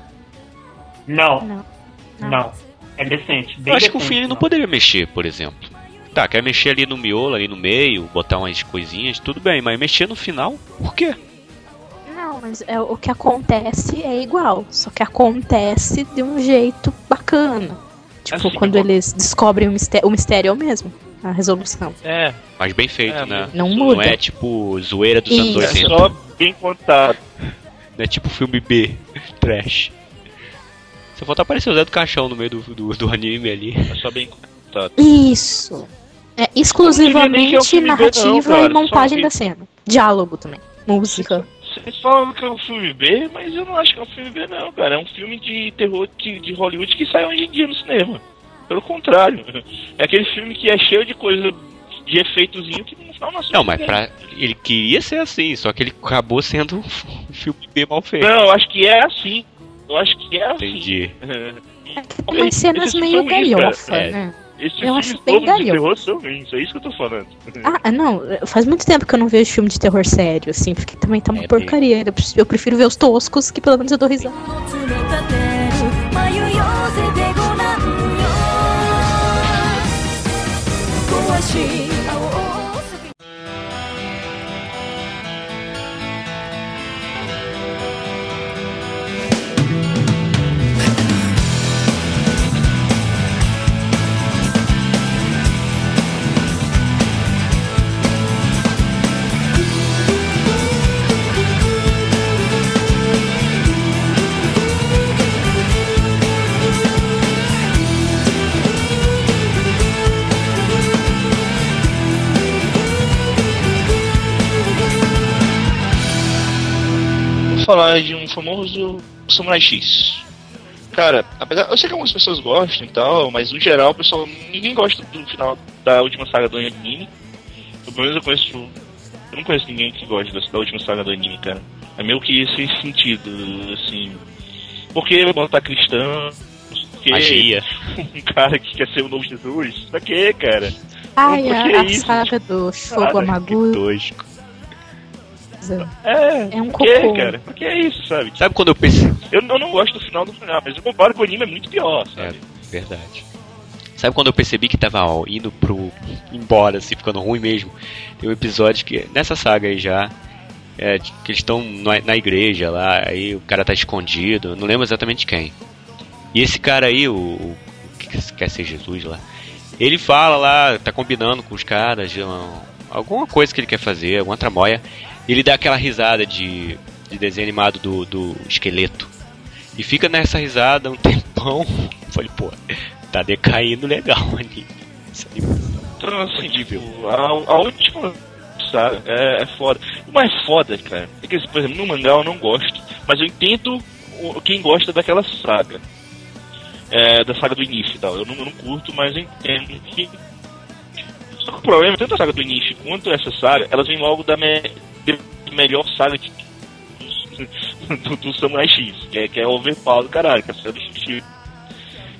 Não, Não. não, É decente. Bem Eu acho que o decente, fim ele não não. poderia mexer, por exemplo. Tá, quer mexer ali no miolo, ali no meio, botar umas coisinhas, tudo bem, mas mexer no final, por quê? Não, mas é, o que acontece é igual, só que acontece de um jeito bacana. Tipo, Assim, quando igual- eles descobrem o mistério, o mistério é o mesmo, a resolução. É, Mas bem feito, É, né? Não Não muda. é tipo zoeira dos anos Isso. é 80. só bem contado. Não é tipo filme B, trash. Só falta aparecer o Zé do Caixão no meio do, do, do anime ali. É só bem contado. Isso. É que é exclusivamente filme B, não, narrativa e montagem da cena. Diálogo também. Música. Vocês falam que é um filme B, mas eu não acho que é um filme B, não, cara. É um filme de terror de, de Hollywood que sai hoje em dia no cinema. Pelo contrário. É aquele filme que é cheio de coisa de efeitozinho que no final não Não, mas pra, ele queria ser assim, só que ele acabou sendo um filme bem mal feito. Não, eu acho que é assim. Eu acho que é assim. Entendi. É umas cenas meio galhofa, É. Esses Eu acho bem todos de terror são ruins, é isso que eu tô falando. Ah, não, faz muito tempo que eu não vejo filme de terror sério, assim, porque também tá uma É, porcaria. Eu prefiro- Eu prefiro ver os toscos, que pelo menos eu dou risada. 詰 falar de um famoso Samurai X. Cara, apesar, eu sei que algumas pessoas gostam e tal, mas no geral, o pessoal, ninguém gosta do final da última saga do anime. Pelo menos eu conheço. Eu não conheço ninguém que goste da, última saga do anime, cara. É meio que sem sentido, assim. Por que botar cristão? Por que Magia. um cara que quer ser o novo Jesus? Pra quê, cara? Ai, por a, que a saga do Que Amagusa. É, É um por cocô. cara? Por que é isso, sabe? Sabe quando eu pensei. Eu, eu não gosto do final do final, mas eu comparo com o anime é muito pior, É, sabe? verdade. Sabe quando eu percebi que tava ó, indo pro. embora, assim, ficando ruim mesmo? Tem um episódio que. nessa saga aí já. é, que eles estão na, na igreja lá, aí o cara tá escondido, não lembro exatamente quem. E esse cara aí, o. o que quer ser Jesus lá, ele fala lá, tá combinando com os caras, alguma coisa que ele quer fazer, alguma tramóia, ele dá aquela risada de, de desenho animado do, do esqueleto. E fica nessa risada um tempão. Eu falei, pô, tá decaindo legal ali. Animação. Então, assim, a, a última saga é, é foda. O mais foda, cara, é que, por exemplo, no mangá eu não gosto, mas eu entendo quem gosta daquela saga. É, da saga do início e tal. Eu não, eu não curto, mas eu entendo que. Só que o problema, tanto a saga do início quanto essa saga, elas vêm logo da me- melhor saga de, do, do Samurai X, que é, que é overpower do caralho, que é a saga do X.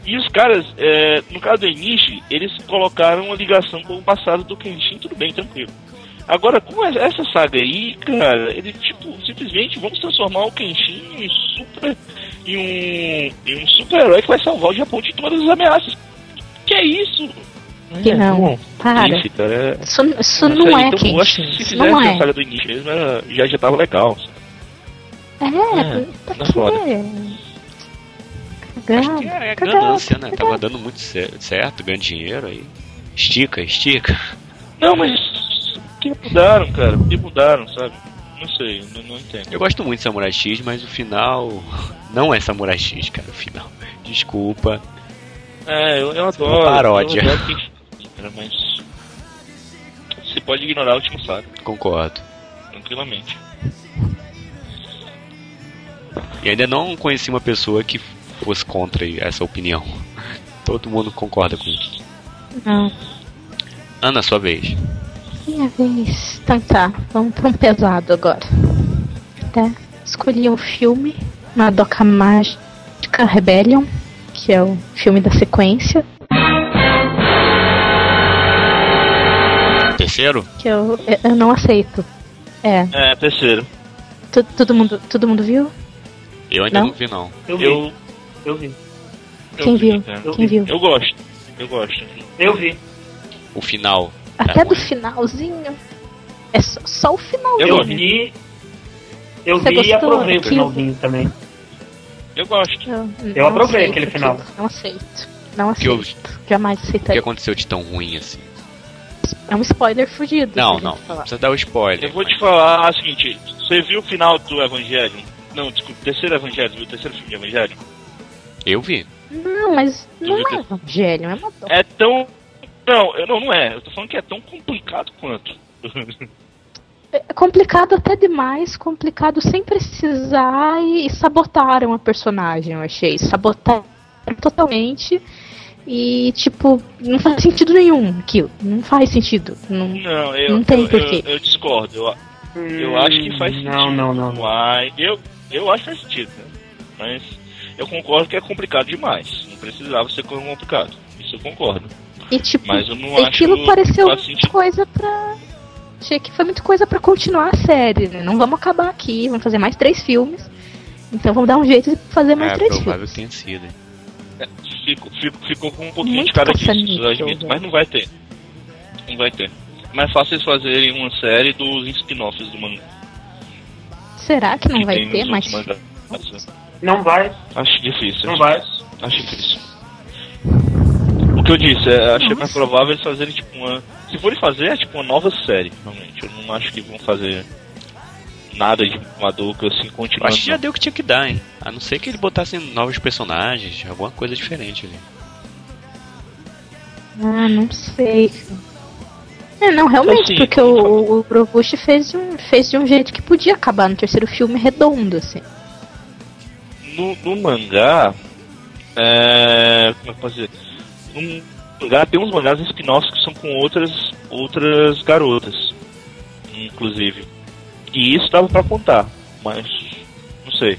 E os caras, é, no caso do Enishi, eles colocaram uma ligação com o passado do Kenshin, tudo bem, tranquilo. Agora, com essa- saga aí, cara, ele, tipo, simplesmente vamos transformar o Kenshin em super. em um. em um super-herói que vai salvar o Japão de todas as ameaças. Que é isso? Que não. Para. Isso, cara, é- Isso, isso não é então, eu acho que se fizesse não a é. saga do Enishi mesmo, era- já, já tava legal. sabe? É, pra é foda. quê? Acho que é, é ganância, né? Tava dando muito cer- certo, ganhando dinheiro aí. Estica, estica. Não, mas. Que mudaram, cara? Que mudaram, sabe? Não sei, não, não entendo. Eu gosto muito de Samurai X, mas o final. Não é Samurai X, cara, o final. Desculpa. É, eu, eu adoro. Uma paródia. Eu adoro quem cara, mas. Você pode ignorar a última saga, Concordo. tranquilamente. E ainda não conheci uma pessoa que fosse contra essa opinião. Todo mundo concorda com isso. Não. Ana, sua vez. Minha vez. Então tá, vamos pra um pesado agora. Tá? Escolhi um filme, Madoka Mágica Rebellion, que é o filme da sequência. Terceiro? Que eu, eu não aceito. É, É, terceiro. tu- todo, mundo, todo mundo viu? Eu ainda Não? não, vi, não. Eu vi. Eu. Eu vi. eu Quem vi, viu? Eu Quem vi. viu? Eu gosto. Eu gosto. Eu vi. O final. Até Tá do bom. finalzinho. É só, só o finalzinho. Eu vi. Eu Você vi e aprovei o Que- finalzinho também. Eu gosto. Eu, Eu aprovei aceito aquele final. Não aceito. Não Que eu- aceito. Jamais O que aceitaria. aconteceu de tão ruim assim? É um spoiler fugido. Não, não. precisa dar o spoiler. Eu vou te mas- falar o seguinte: você viu o final do Evangelho? Não, desculpa, terceiro Evangelho, viu o terceiro filme de Evangelho? Eu vi. Não, mas não é evangelho, é uma É tão. Não, eu não, não é. Eu tô falando que é tão complicado quanto. É complicado até demais, complicado sem precisar e, e sabotaram a personagem, eu achei. Sabotaram totalmente. E, tipo, não faz sentido nenhum aquilo. Não faz sentido. Não, Não, eu, Não tem eu, porquê. eu, eu discordo. Eu, eu acho que faz sentido. Não, não, não. não. Mas eu, eu acho que faz sentido. né? Mas eu concordo que é complicado demais. Não precisava ser complicado. Isso eu concordo. E, tipo, Mas eu não aquilo acho pareceu muita coisa pra. Achei que foi muita coisa pra continuar a série, né? Não vamos acabar aqui, vamos fazer mais três filmes. Então vamos dar um jeito de fazer mais É três provável que filmes. tenha sido. Ficou, ficou, ficou com um pouquinho Muito de cada disso, admito. Mas não vai ter. Não vai ter. Mais fácil eles fazerem uma série dos spin-offs do mangá. Será que não que vai ter mais? mangás. Não vai, Acho difícil. não acho vai. difícil. Acho difícil. O que eu disse, é, achei mais provável eles fazerem tipo uma. Se forem fazer, é tipo uma nova série, realmente. Eu não acho que vão fazer nada de um adulto assim Eu continuando. acho que já deu o que tinha que dar, hein? A não ser que ele botasse novos personagens, alguma coisa diferente ali. Ah, não sei. É, não, realmente, Assim, porque o, o Provush fez de, um, fez de um jeito que podia acabar no terceiro filme redondo, assim. No, no mangá. É. Como é que eu posso dizer? No mangá tem uns mangás spin-offs que são com outras, outras garotas. Inclusive. E isso dava pra contar, mas. Não sei.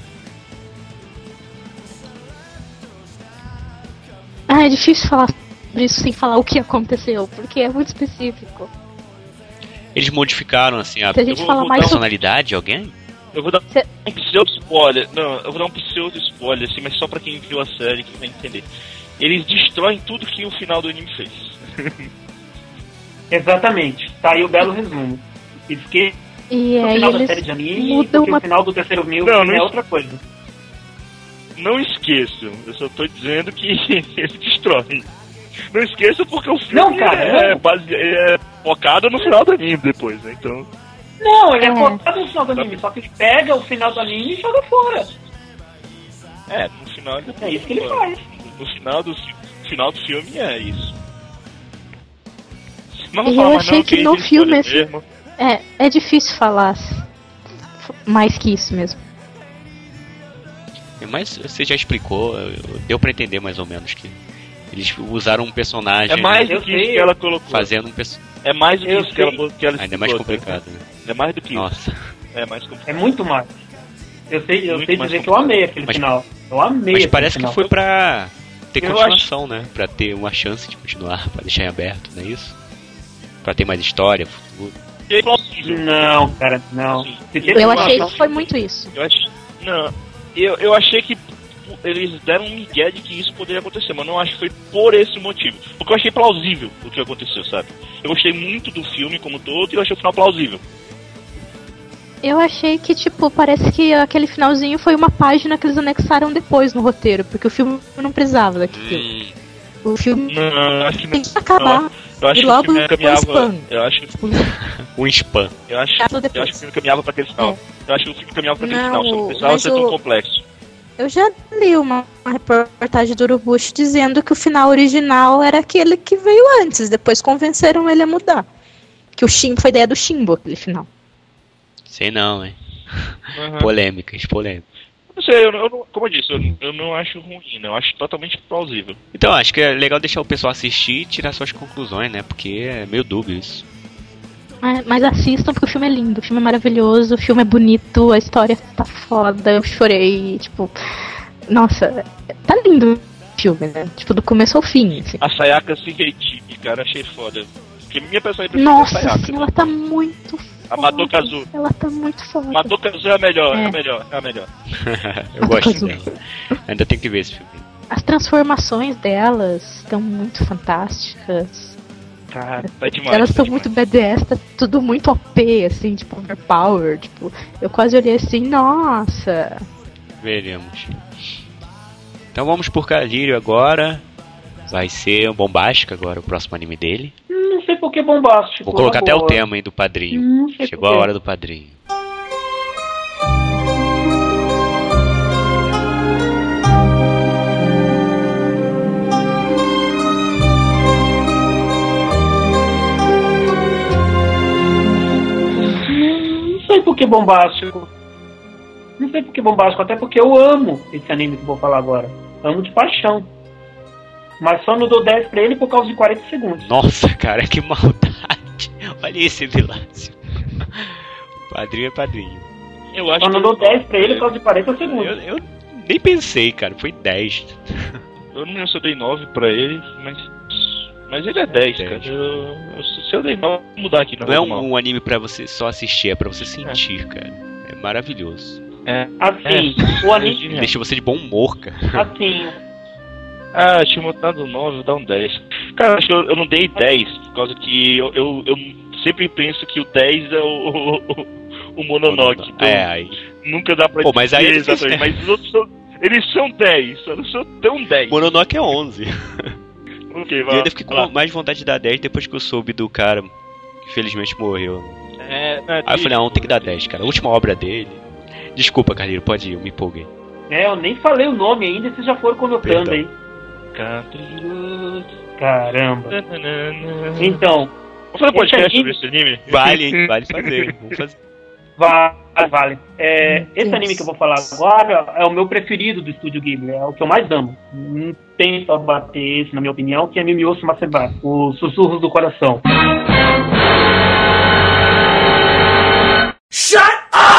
Ah, é difícil falar sobre isso sem falar o que aconteceu, porque é muito específico. Eles modificaram, assim, a Se a gente vou- falar vou mais personalidade de alguém? Eu vou dar Cê- um pseudo spoiler. Não, eu vou dar um pseudo spoiler, assim, mas só pra quem viu a série que vai entender. Eles destroem tudo que o final do anime fez. Exatamente. Tá aí o belo resumo. E fiquei E no aí final da eles série de anime mudam porque uma. o final do terceiro mil Não, é não- outra coisa. Não esqueçam, eu só tô dizendo que eles destroem. Não esqueçam porque o filme Não, cara, é, não. base- é focado no final do anime depois, né? Então. Não, ele é, É. focado no final do anime, só que ele pega o final do anime e joga fora. É, no final ele É isso que ele faz. No final do, no final do filme é isso. Não E eu falar mais achei não, que aí no filme mesmo. É, é difícil falar mais que isso mesmo. Mas você já explicou, eu- deu pra entender mais ou menos que eles usaram um personagem É mais Eu do que isso sei. que ela colocou. fazendo um personagem. É mais do que Eu isso que ela, que ela Ainda é mais explicou, complicado, né? tá? É mais do que isso. Nossa. É mais complicado. É muito mais. Eu sei, eu Muito sei dizer que eu amei aquele Mas- final. Eu amei Mas parece que final. foi pra ter Eu continuação, né? Pra ter uma chance de continuar, pra deixar em aberto, não é isso? Pra ter mais história, futuro. É plausível. Não, cara, não. Eu achei que foi muito isso. Eu achei. Não. Eu, eu achei que eles deram um migué de que isso poderia acontecer, mas não acho que foi por esse motivo. Porque eu achei plausível o que aconteceu, sabe? Eu gostei muito do filme como todo e eu achei o final plausível. Eu achei que, tipo, parece que aquele finalzinho foi uma página que eles anexaram depois no roteiro, porque o filme não precisava daquilo. Hum, O filme Não, acho que tem não. que acabar. Eu acho E que logo o filme caminhava. spam. Eu acho, um spam. eu acho, eu acho que o filme caminhava pra aquele final. Eu acho que o filme caminhava pra aquele Não, final, só não precisava mas ser tão o- complexo. Eu já li uma, uma reportagem do Urubushi dizendo que o final original era aquele que veio antes, depois convenceram ele a mudar. Que o Shimbo foi ideia do Shimbo, aquele final. Sei não, hein? Uhum. Polêmicas, polêmicas. Não sei, eu, não- eu não- como eu disse, eu, eu não acho ruim, né? Eu acho totalmente plausível. Então, acho que é legal deixar o pessoal assistir e tirar suas conclusões, né? Porque é meio dúbio isso. Mas, mas assistam porque o filme é lindo, o filme é maravilhoso, o filme é bonito, a história tá foda, eu chorei, tipo. Nossa, tá lindo o filme, né? Tipo, do começo ao fim, assim. A Sayaka se redime, cara, achei foda. Porque minha personagem preferida é a Nossa, Sayaka. sim, ela tá muito A foda. Madokazu. Ela tá muito foda. Madokazu é a melhor, é, É. a melhor, é a melhor. Eu gosto Azul. dela. Ainda tem que ver esse filme. As transformações delas estão muito fantásticas. Cara, tá demais. Elas tá estão demais. muito BDS, tá tudo muito OP, assim, tipo, overpower. Tipo, eu quase olhei assim, nossa. Veremos. Então vamos por Calírio agora. Vai ser um bombástico agora o próximo anime dele. Sei por que bombástico. Vou colocar até o boa. tema hein, do padrinho. Sei Chegou a hora do padrinho. Não sei por que bombástico. Não sei por que bombástico, até porque eu amo esse anime que eu vou falar agora. Amo de paixão. Mas só não dou 10 pra ele por causa de 40 segundos. Nossa, cara, que maldade. Olha esse Vilácio. Padrinho é padrinho. Eu acho Só não que dou 10 pra ele por causa de 40 Eu, segundos. eu nem pensei, cara. Foi 10. Eu não lembro se eu dei 9 pra ele, mas. Mas ele é 10, 10. cara. Eu, eu- se eu dei 9, vou mudar aqui. Não é mal. um, um anime pra você só assistir, é pra você sentir, cara. É maravilhoso. É. Assim, o anime. Deixa você de bom humor, cara. Assim, Ah, tinha botado 9, vou dar um 10. Cara, acho que eu, eu não dei 10, por causa que eu, eu, eu sempre penso que o 10 é o, o, o Mononoke. Então É, aí. nunca dá pra Pô, mas aí dizer é exatamente. Mas os outros são, eles são 10, só não são tão 10. Mononoke é 11. Ok, E vai eu fiquei com mais vontade de dar 10 depois que eu soube do cara que infelizmente morreu. É, é Aí eu falei, não, tem que dar 10, cara. A última obra dele. Desculpa, Carlinhos, pode ir, eu me empolguei. é, eu nem falei o nome ainda, vocês já foram conotando Perdão. aí. Caramba. Então, Vamos fazer um podcast esse sobre esse anime? Vale, hein? Vale fazer. Vamos fazer. vale, vale. É, esse anime que eu vou falar agora é o meu preferido do Estúdio Ghibli, é o que eu mais amo. Não tem só bater esse, na minha opinião, que é Mimioso Maceba, Os Sussurros do Coração.「こ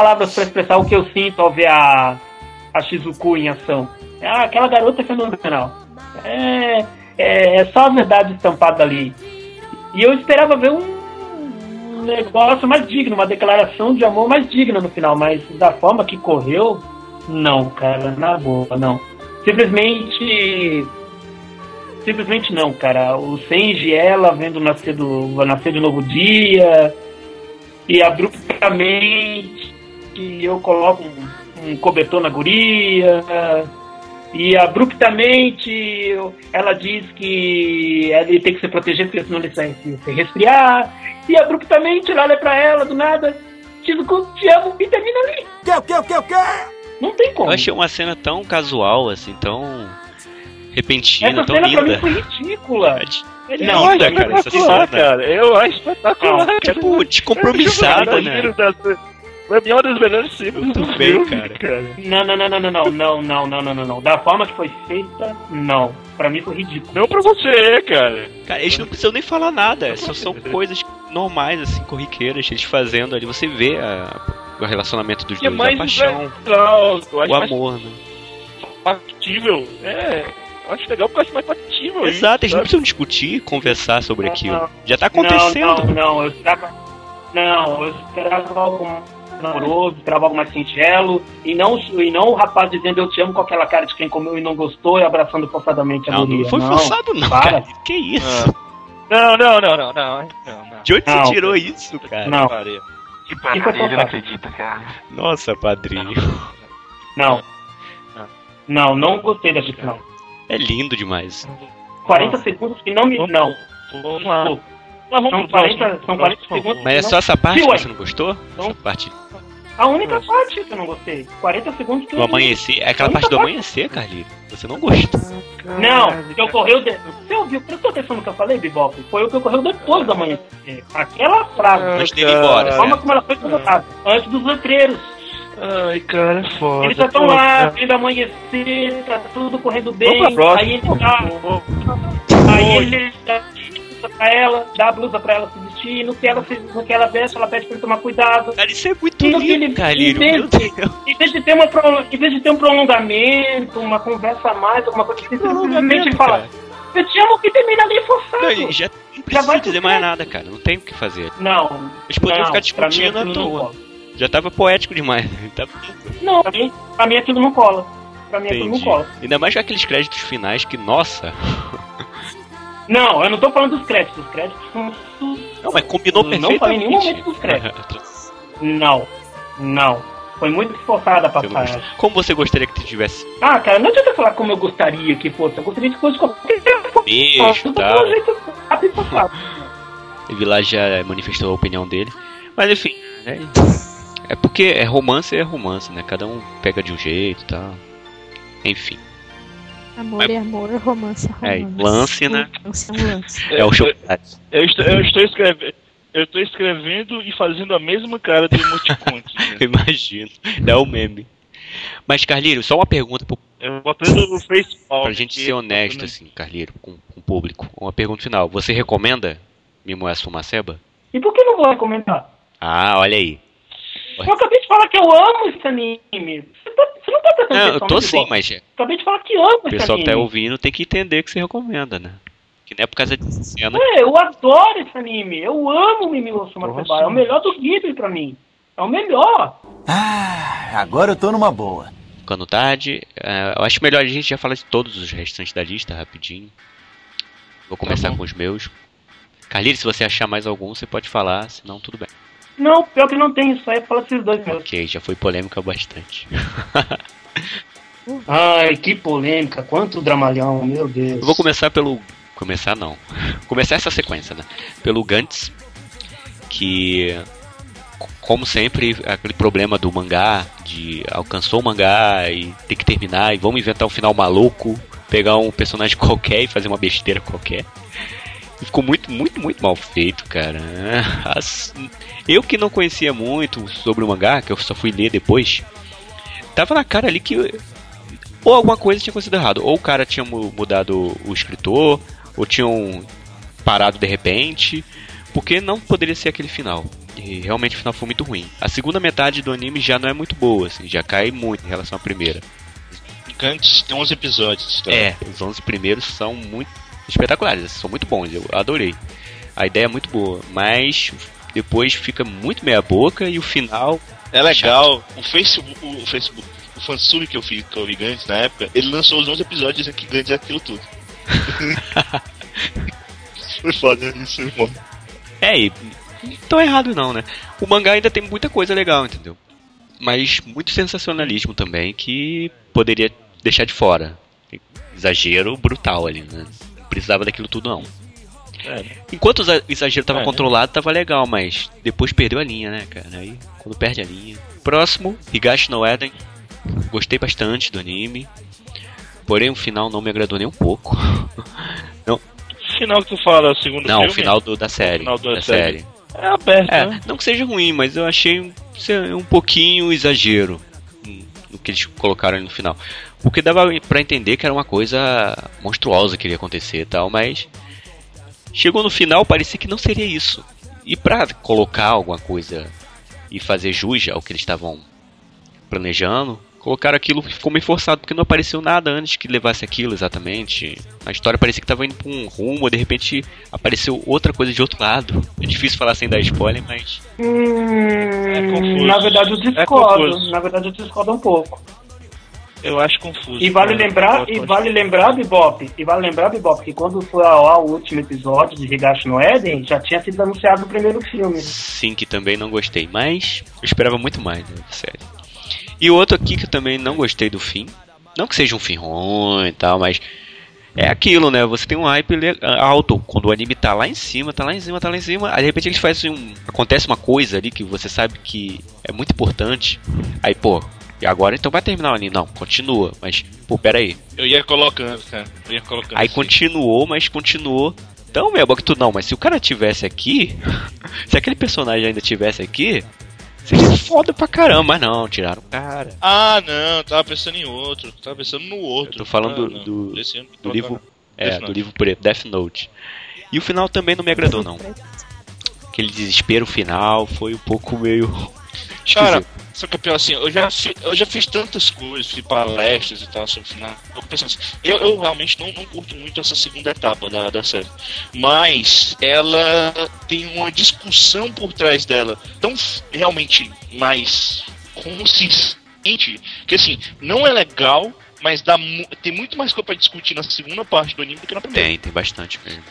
palavras para expressar o que eu sinto ao ver a, a Shizuku em ação. É, aquela garota é fenomenal. É, é, é só a verdade estampada ali. E eu esperava ver um negócio mais digno, uma declaração de amor mais digna no final, mas da forma que correu, não, cara, na boa, não. Simplesmente simplesmente não, cara. O Senji ela vendo nascer, do, nascer de novo dia e abruptamente e eu coloco um, um cobertor na guria e abruptamente ela diz que ele tem que se proteger porque senão ele sai se, se resfriar e abruptamente ele olha pra ela do nada diz te amo e termina ali. Não tem como. Eu achei uma cena tão casual, assim, tão repentina, Essa tão cena pra mim linda. foi ridícula. É Não, linda, cara, essa espetacular, cena. cara. Eu acho espetacular, cara. Tipo, descompromissada, né? Pra mim é uma das melhores cenas do bem, filme, cara. Não, não, não, não, não, não, não, não, não, não, não, não. Da forma que foi feita, não. Pra mim foi ridículo. Não pra você, cara. Cara, eles não precisam nem falar nada. Só são coisas normais, assim, corriqueiras, eles fazendo ali. Você vê a- o relacionamento dos é dois, a mais paixão, legal, o mais amor, né? factível. É, eu acho legal porque eu acho mais factível. Exato, eles não precisam discutir, conversar sobre Não, aquilo. não. Já tá acontecendo. Não, não, não. Eu esperava. Não, eu esperava algo mais amoroso, esperava algo mais singelo. E não, e não o rapaz dizendo eu te amo com aquela cara de quem comeu e não gostou e abraçando forçadamente a Não, guria. não foi forçado, não, para. cara. Que isso? Não, não, não, não, não. não, não. De onde Não. você tirou isso, cara? Não. Que Isso é não acredito, cara. Nossa, padrinho. Não. Não, não gostei desse final. É lindo demais. 40 segundos que não me. Não. Vamos lá. Mas vamos São pro próximo. 40, são 40 Próximo. segundos. Mas é só essa parte que você não gostou? Não. Essa parte A única parte que eu não gostei. 40 segundos que eu do amanhecer. É aquela parte do amanhecer, Carlinhos. Você não gostou. Não, que ocorreu. De... Você ouviu? Prestou atenção no que eu falei, Bebop? Foi o que ocorreu depois da manhã. Aquela frase, Antes dele ir embora, a forma como ela foi colocada, antes dos letreiros. Ai, cara, é foda. Eles já estão lá, vendo amanhecer, tá tudo correndo Vamos bem. Aí ele dá, aí ele dá blusa pra ela, dá a blusa pra ela se vestir. No que ela, se, no que ela veste, ela pede pra ele tomar cuidado. Cara, isso é muito lindo, ele- Carlinhos. em Meu vez- Deus. Em vez de ter, uma, em vez de ter um prolongamento, uma conversa a mais, alguma coisa assim, simplesmente ele fala: cara. Eu te amo que termina ali forçado. Não, já Não precisa vai dizer mais nada, cara. Não tem o que fazer. Não. Eles poderiam ficar discutindo à toa. Já tava poético demais. Tava- Não, pra mim, pra mim aquilo não cola. Pra mim aquilo não Entendi. cola. Ainda mais aqueles créditos finais que, nossa. Não, eu não tô falando dos créditos. Os créditos são. Não, mas combinou Não perfeitamente. falei em nenhum momento dos créditos. Não. Não. Foi muito esforçada a não passagem. Como você gostaria que tivesse Ah, cara, não adianta falar como eu gostaria que fosse. Eu gostaria que fosse qualquer beijo Tá um e Vilar já manifestou a opinião dele. Mas enfim, é, é porque é romance é romance, né? Cada um pega de um jeito e tal. Enfim, Amor é amor, romance é É, romance. lance, né? Lance é um lance. é o show. Eu estou, eu estou escrevendo. Eu estou escrevendo e fazendo a mesma cara do emoticon né? Imagino. É o meme. Mas, Carlírio, só uma pergunta pro, Eu botando no Facebook. pra gente ser honesto, assim, Carlírio, com, com o público. Uma pergunta final. Você recomenda Mimoessa Sumaceba? E por que não vou recomendar? Ah, olha aí. Eu acabei de falar que eu amo esse anime. Você, tá- você não tá prestando Não, eu tô sim, mas Acabei de falar que amo o esse pessoal que anime. tá ouvindo tem que entender que você recomenda, né? Que não é por causa de cena. É, eu adoro esse anime. Eu amo o Mimi. É o melhor do Ghibli pra mim. É o melhor. Ah, agora eu tô numa boa. ficando tarde. É, eu acho melhor a gente já falar de todos os restantes da lista rapidinho. Vou começar bom. com os meus. Carlinhos, se você achar mais algum, você pode falar, senão tudo bem. Não, pior que não tem. Só é falar desses dois mesmo. Ok, já foi polêmica bastante. Ai, que polêmica. Quanto dramalhão, meu Deus. Eu vou começar pelo. Começar não. Começar essa sequência, né? Pelo Gantz, que. Como sempre, aquele problema do mangá, de alcançou o mangá e tem que terminar, e vamos inventar um final maluco, pegar um personagem qualquer e fazer uma besteira qualquer. Ficou muito, muito, muito mal feito, cara. As- Eu que não conhecia muito sobre o mangá, que eu só fui ler depois, tava na cara ali que ou alguma coisa tinha acontecido errado. Ou o cara tinha mu- mudado o escritor, ou tinham parado de repente, porque não poderia ser aquele final. E realmente o final foi muito ruim. A segunda metade do anime já não é muito boa, assim, já cai muito em relação à primeira. Gantz tem 11 episódios. Tá? É, os 11 primeiros são muito espetaculares, são muito bons, eu adorei. A ideia é muito boa, mas depois fica muito meia boca e o final É legal. O Facebook, o Facebook, o fansub que eu fiz com o Gantz na época, ele lançou os 11 episódios em que Gantz é aquilo tudo. Foi foda isso, irmão. É, e tão errado não, né? O mangá ainda tem muita coisa legal, entendeu? Mas muito sensacionalismo também que poderia deixar de fora. Exagero brutal ali, né? Não precisava daquilo tudo não. É. Enquanto o exa- exagero tava É. controlado, tava legal, mas depois perdeu a linha, né, cara? Aí, quando perde a linha. Próximo, Higashi no Eden. Gostei bastante do anime. Porém, o final não me agradou nem um pouco. Final que tu fala, o segundo Não, filme? o final do- da série. final da da série. série. É aberto, É, né? não que seja ruim, mas eu achei um, um pouquinho exagero no que eles colocaram ali no final. Porque dava pra entender que era uma coisa monstruosa que iria acontecer e tal, mas chegou no final parecia que não seria isso. E pra colocar alguma coisa e fazer jus ao que eles estavam planejando, colocaram aquilo que ficou meio forçado, porque não apareceu nada antes que levasse aquilo exatamente. A história parecia que estava indo pra um rumo, de repente apareceu outra coisa de outro lado. É difícil falar sem dar spoiler, mas. Hum, confuso. na verdade eu É discordo. confuso. na verdade eu discordo um pouco. Eu acho confuso. E vale cara. lembrar, e vale lembrar, Bebop, e vale lembrar, Bebop, que quando foi ao ar o último episódio de Higashi no Eden, já tinha sido anunciado o primeiro filme. Sim, que também não gostei, mas eu esperava muito mais né, da série. E outro aqui que eu também não gostei do fim. Não que seja um fim ruim e tal, mas é aquilo, né? Você tem um hype alto quando o anime tá lá em cima, tá lá em cima, tá lá em cima. Aí de repente eles fazem um. Acontece uma coisa ali que você sabe que é muito importante. Aí, pô, e agora então vai terminar o anime? Não, continua. Mas, pô, pera aí. Eu ia colocando, cara. Eu ia colocando. Aí assim. continuou, mas continuou. Então, meu, que tu não, mas se o cara tivesse aqui, se aquele personagem ainda tivesse aqui, seria foda pra caramba, mas não, tiraram o cara. Ah, não, tava pensando em outro. Tava pensando no outro. Eu tô falando Ah, do- do- Do livro, é, Death do Note. livro preto, Death Note. E o final também não me agradou não. Aquele desespero final foi um pouco meio Cara, só que é pior assim, eu já, fi- eu já fiz tantas coisas, fiz palestras e tal sobre o final. Eu, assim, eu, eu realmente não, não curto muito essa segunda etapa da, da série. Mas ela tem uma discussão por trás dela tão realmente mais consistente que assim, não é legal, mas dá mu- tem muito mais coisa pra discutir na segunda parte do anime do que na primeira. Tem, tem bastante mesmo.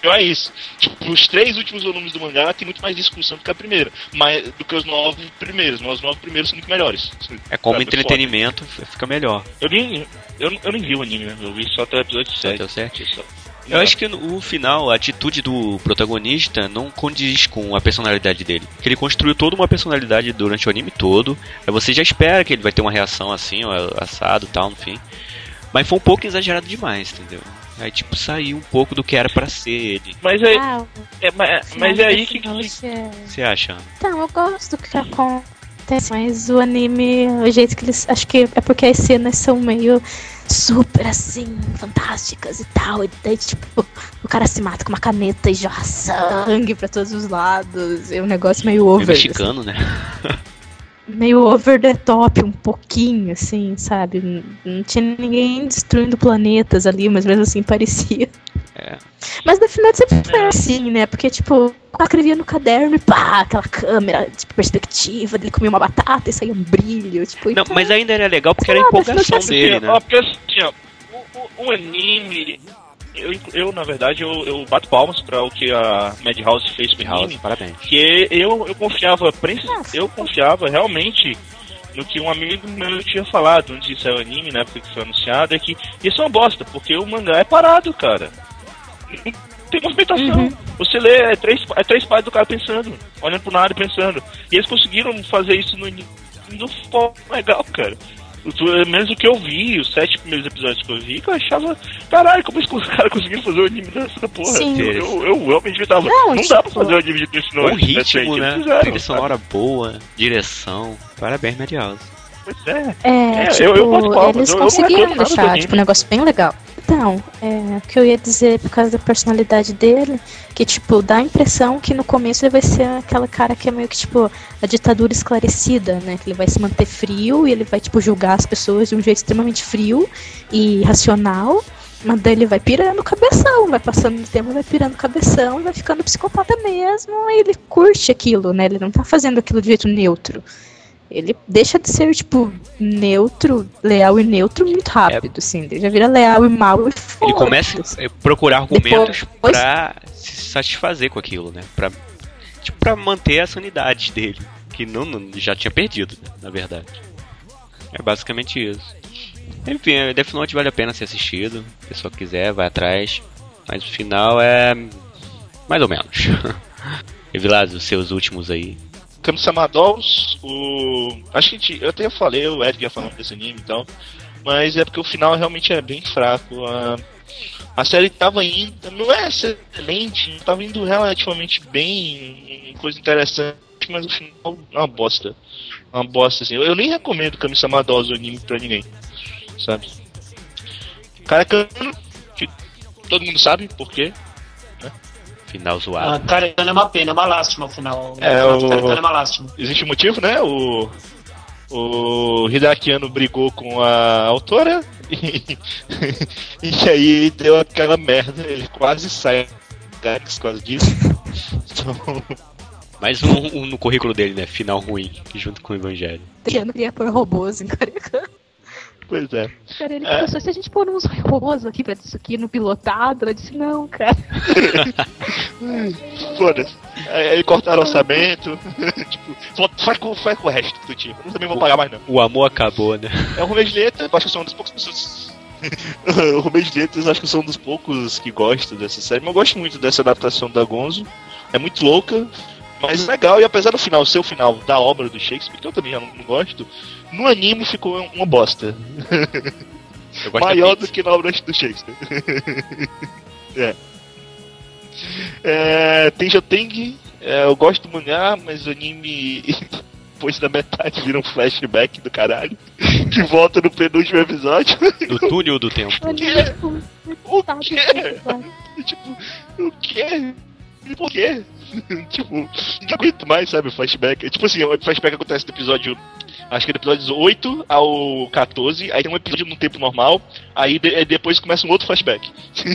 Pior é isso. Tipo, os três últimos volumes do mangá tem muito mais discussão do que a primeira. Mas, do que os nove primeiros. Mas os nove primeiros são muito melhores. É como Sabe, entretenimento, f- fica melhor. Eu nem, eu, eu nem vi o anime, né? Eu vi só até o episódio 7. Deu certo? Só- Eu acho que no final, a atitude do protagonista não condiz com a personalidade dele. Porque ele construiu toda uma personalidade durante o anime todo. Aí você já espera que ele vai ter uma reação assim, ó, assado e tal, enfim. Mas foi um pouco exagerado demais, entendeu? Aí, tipo, saiu um pouco do que era pra ser ele. Mas é, Ah, é, mas, o mas é aí que. você é- Você acha? Então, eu gosto do que acontece, mas o anime, o jeito que eles. Acho que é porque as cenas são meio super assim, fantásticas e tal. E daí, tipo, o cara se mata com uma caneta e jorra sangue pra todos os lados. É um negócio meio over. assim, mexicano, né? meio over the top, um pouquinho, assim, sabe? Não tinha ninguém destruindo planetas ali, mas mesmo assim parecia. É. Mas no final sempre foi assim, né? Porque, tipo, ela escrevia no caderno e pá, aquela câmera, tipo, perspectiva, ele comia uma batata e saía um brilho, tipo, Não, então- mas ainda era legal porque era a empolgação dele, né? ó, porque assim, ó, o, o- o anime. Eu, eu, na verdade, eu, eu bato palmas pra o que a Madhouse fez com o House, anime. parabéns. Porque eu, eu confiava, eu confiava realmente no que um amigo meu tinha falado antes de sair o anime, na época que foi anunciado, é que isso é uma bosta, porque o mangá é parado, cara. Tem movimentação. Uhum. Você lê, é três, é três páginas do cara pensando, olhando pro nada e pensando. E eles conseguiram fazer isso no anime de uma forma legal, cara. O- Pelo menos o que eu vi, os sete primeiros episódios que eu vi, que eu achava, caralho, como os caras conseguiram fazer o anime dessa porra? Sim. Eu, eu, eu realmente tava. Não, Não, dá pra tipo, fazer o anime desse Com nome. ritmo, né? Trilha sonora boa, direção. Parabéns, Madhouse. Pois é. É, É, tipo, eu- eu boto palmas, eles eu- eu não conseguiram deixar, tipo, um negócio bem legal. Então, é, o que eu ia dizer por causa da personalidade dele, que, tipo, dá a impressão que no começo ele vai ser aquela cara que é meio que, tipo, a ditadura esclarecida, né? Que ele vai se manter frio e ele vai, tipo, julgar as pessoas de um jeito extremamente frio e racional. Mas daí ele vai pirando o cabeção, vai passando o tempo, vai pirando o cabeção e vai ficando psicopata mesmo. E ele curte aquilo, né? Ele não tá fazendo aquilo de jeito neutro. Ele deixa de ser, tipo, neutro, leal e neutro muito rápido, assim. Ele já vira leal e mal e Ele foda-se. começa a procurar argumentos Depois- pra se satisfazer com aquilo, né? Pra, tipo, pra manter a sanidade dele. Que não, não- já tinha perdido, né? na verdade. É basicamente isso. Enfim, é, Death Note vale a pena ser assistido. Se a pessoa quiser, vai atrás. Mas o final é. mais ou menos. Evilás, os seus últimos aí. Kami-sama Dolls, o. Acho que gente- eu até falei, o Edgar falando desse anime e tal. Mas é porque o final realmente é bem fraco. A, a série tava indo. Não é excelente, tava indo relativamente bem, coisa interessante, mas o final é uma bosta. Uma bosta, assim. Eu, eu nem recomendo Kami-sama Dolls o anime pra ninguém. Sabe? Cara, todo mundo sabe por quê. Final Ah, zoado. Karekana é uma pena, é uma lástima, afinal. É, o- Karekana é uma lástima. existe um motivo, né? O, o Hideakiano brigou com a autora e, e aí deu aquela merda. Ele quase sai Gax por causa disso. Então, Mais um, um no currículo dele, né? Final ruim, junto com o Evangelho. Não queria pôr robôs em Karekana. Pois é. Cara, ele É. pensou, se a gente pôr uns robôs aqui pra isso aqui no pilotado, ela disse, não, cara. Foda-se. Aí cortaram o orçamento. tipo, falou, faz com, faz com o resto do time. Eu também vou pagar mais não. O amor acabou, né? É o Romeu e Julieta, eu acho que são um dos poucos pessoas. o Romeu e Julieta, eu acho que são um dos poucos que gostam dessa série. Mas eu gosto muito dessa adaptação da Gonzo. É muito louca, mas legal. E apesar do final ser o final da obra do Shakespeare, que eu também já não gosto, no anime ficou uma bosta. Eu gosto Maior do que na obra do Shakespeare. é. É, tem Joteng, é, eu gosto do mangá, mas o anime depois da metade vira um flashback do caralho. Que volta no penúltimo episódio. Do túnel do tempo. O tipo, O quê? tipo, o quê? Por quê? tipo, não aguento mais, sabe, o flashback. Tipo assim, o flashback acontece do episódio. Acho que é do episódio 8 ao 14, aí tem um episódio no tempo normal, aí de- depois começa um outro flashback.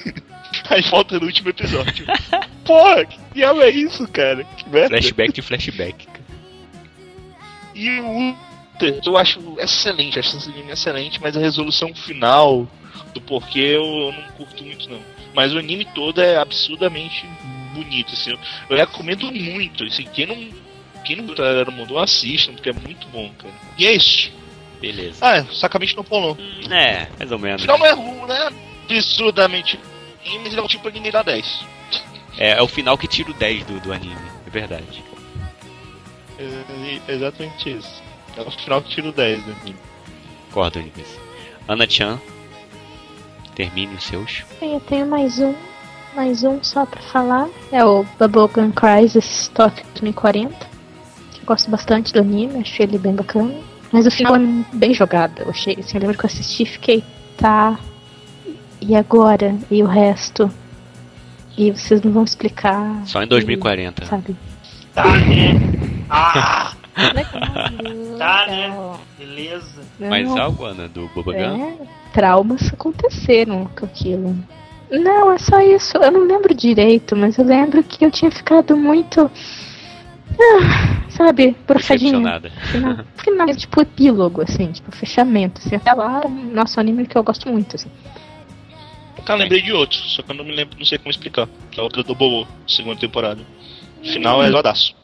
aí volta no último episódio. Porra, que diabo é isso, cara? Que merda. Flashback de flashback. cara. E o eu acho excelente, acho esse anime excelente, mas a resolução final do porquê eu não curto muito não. Mas o anime todo é absurdamente bonito, assim. Eu, recomendo muito, assim, quem não quem não tá no mundo assistam, porque é muito bom, cara. E é isso. Beleza. Ah, é, Sakamichi no Polon. É, mais ou O menos. final não é ruim, né? Absurdamente ruim, mas ele é um tipo anime da 10. É, é o final que tira o 10 do, do anime. É verdade. É, exatamente isso. É o final que tira o 10 do anime. Concordo, Nicolas. Ana Chan, termine os seus. Eu tenho mais um, mais um só pra falar. É o Bubblegum Crisis Top 2040. que Eu gosto bastante do anime, achei ele bem bacana. Mas o final é bem jogado. Eu achei, assim, eu lembro que eu assisti e fiquei, tá. E agora? E o resto? E vocês não vão explicar. Só em 2040. Sabe? Tá, né? Ah, tá, né? Beleza. Mais Não, algo, Ana, do Bobagan? É, traumas aconteceram com aquilo. Não, é só isso. Eu não lembro direito, mas eu lembro que eu tinha ficado muito. ah, sabe. Decepcionada. Final, final, tipo epílogo, assim, tipo fechamento. Assim, até lá, nosso anime que eu gosto muito, assim. Cara, lembrei de outro, só que eu não me lembro, não sei como explicar. Que é o do Bobo, segunda temporada. Final é zoadaço.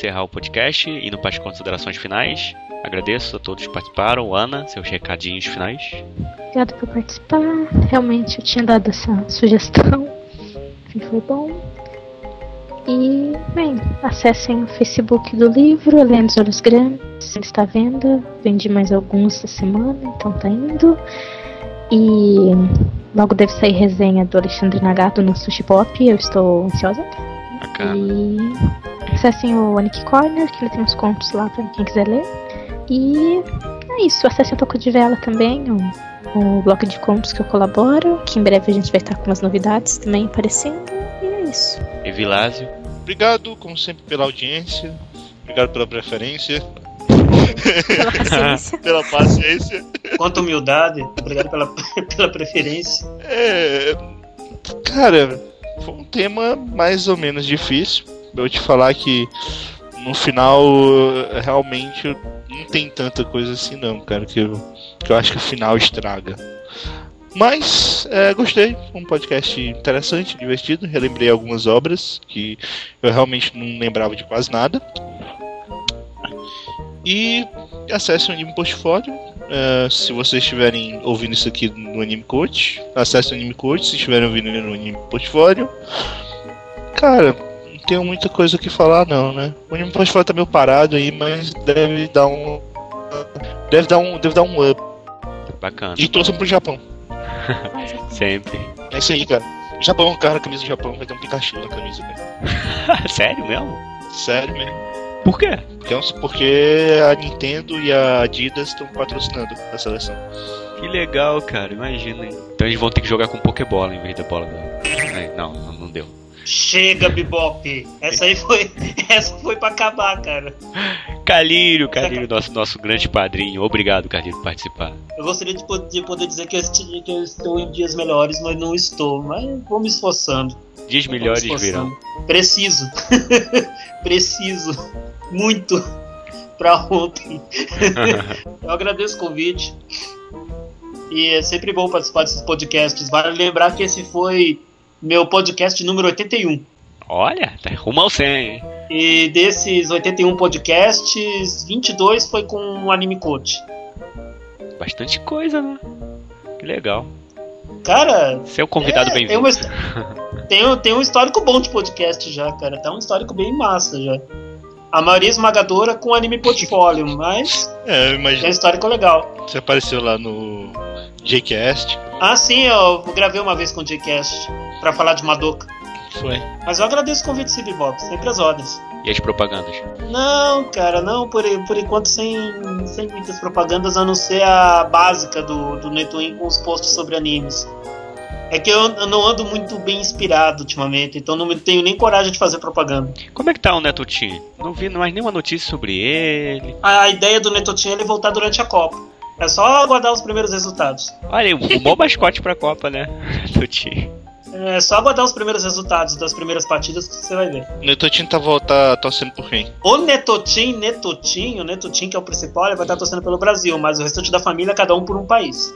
Encerrar o podcast, indo para as considerações finais. Agradeço a todos que participaram. Ana, seus recadinhos finais. Obrigada por participar. Realmente eu tinha dado essa sugestão. Foi bom. E, bem, acessem o Facebook do livro, Além dos Olhos Grandes. Está à venda. Vendi mais alguns essa semana, então tá indo. E logo deve sair resenha do Alexandre Nagato no Sushi Pop. Eu estou ansiosa. Bacana. E acessem o Aniki Corner, que ele tem uns contos lá pra quem quiser ler. E é isso, acessem o Toco de Vela também, o, o bloco de contos que eu colaboro, que em breve a gente vai estar com umas novidades também aparecendo. E é isso. E Vilásio. Obrigado, como sempre, pela audiência. Obrigado pela preferência, Pela paciência. pela paciência. Quanta humildade. Obrigado pela, pela preferência. É. Cara, foi um tema mais ou menos difícil. Eu te falar que no final realmente não tem tanta coisa assim não, cara, que eu, que eu acho que o final estraga. Mas é, gostei, um podcast interessante, divertido. Relembrei algumas obras que eu realmente não lembrava de quase nada. E acesse o Anime Portfólio. É, se vocês estiverem ouvindo isso aqui no Anime Coach, acesse o Anime Coach. Se estiverem ouvindo no Anime Portfólio, cara, tenho muita coisa que falar não, né? O Anime Portfólio tá meio parado aí, mas deve dar um, deve dar um, deve dar um up. Bacana. E torçam pro Japão. Sempre. É isso aí, cara. Japão, cara, a camisa do Japão vai ter um Pikachu na camisa, cara. Sério mesmo? Sério mesmo. Por quê? Porque, porque a Nintendo e a Adidas estão patrocinando a seleção. Que legal, cara. Imagina, hein? Então eles vão ter que jogar com Pokébola em vez da bola. não, não deu. Chega, Bebop. Essa aí foi. Essa foi pra acabar, cara. Calírio, Calírio, nosso, nosso grande padrinho. Obrigado, Calírio, por participar. Eu gostaria de, po- de poder dizer que eu, estou em dias melhores, mas não estou. Mas vou me esforçando. Dias me melhores esforçando. virão. Preciso. Preciso. Muito. Pra ontem. Eu agradeço o convite. E é sempre bom participar desses podcasts. Vale lembrar que esse foi meu podcast número 81. Olha, tá rumo ao 100, hein? E desses 81 podcasts, 22 foi com o Anime Coach. Bastante coisa, né? Que legal. Cara, um convidado é, tem, bem-vindo. tem, um- tem um histórico bom de podcast já, cara. Tá um histórico bem massa já. A maioria esmagadora com anime portfólio, mas É, eu é imagino. histórico legal. Você apareceu lá no Jcast. Ah, sim, eu gravei uma vez com o J-Cast pra falar de Madoka. Foi. Mas eu agradeço o convite, Cibi Bob, sempre as ordens. E as propagandas? Não, cara, não, por, por enquanto sem, sem muitas propagandas, a não ser a básica do, do Netoin com os posts sobre animes. É que eu, eu não ando muito bem inspirado ultimamente, então não tenho nem coragem de fazer propaganda. Como é que tá o Netutin? Não vi mais nenhuma notícia sobre ele. A, a ideia do Netotin é ele voltar durante a Copa. É só aguardar os primeiros resultados. Olha, o o bom mascote pra Copa, né? Netutin. É só aguardar os primeiros resultados das primeiras partidas que você vai ver. O Netotin tá, volta, torcendo por quem? O Netotin, Netotin, o Netotin que é o principal, ele vai estar torcendo pelo Brasil, mas o restante da família, cada um por um país.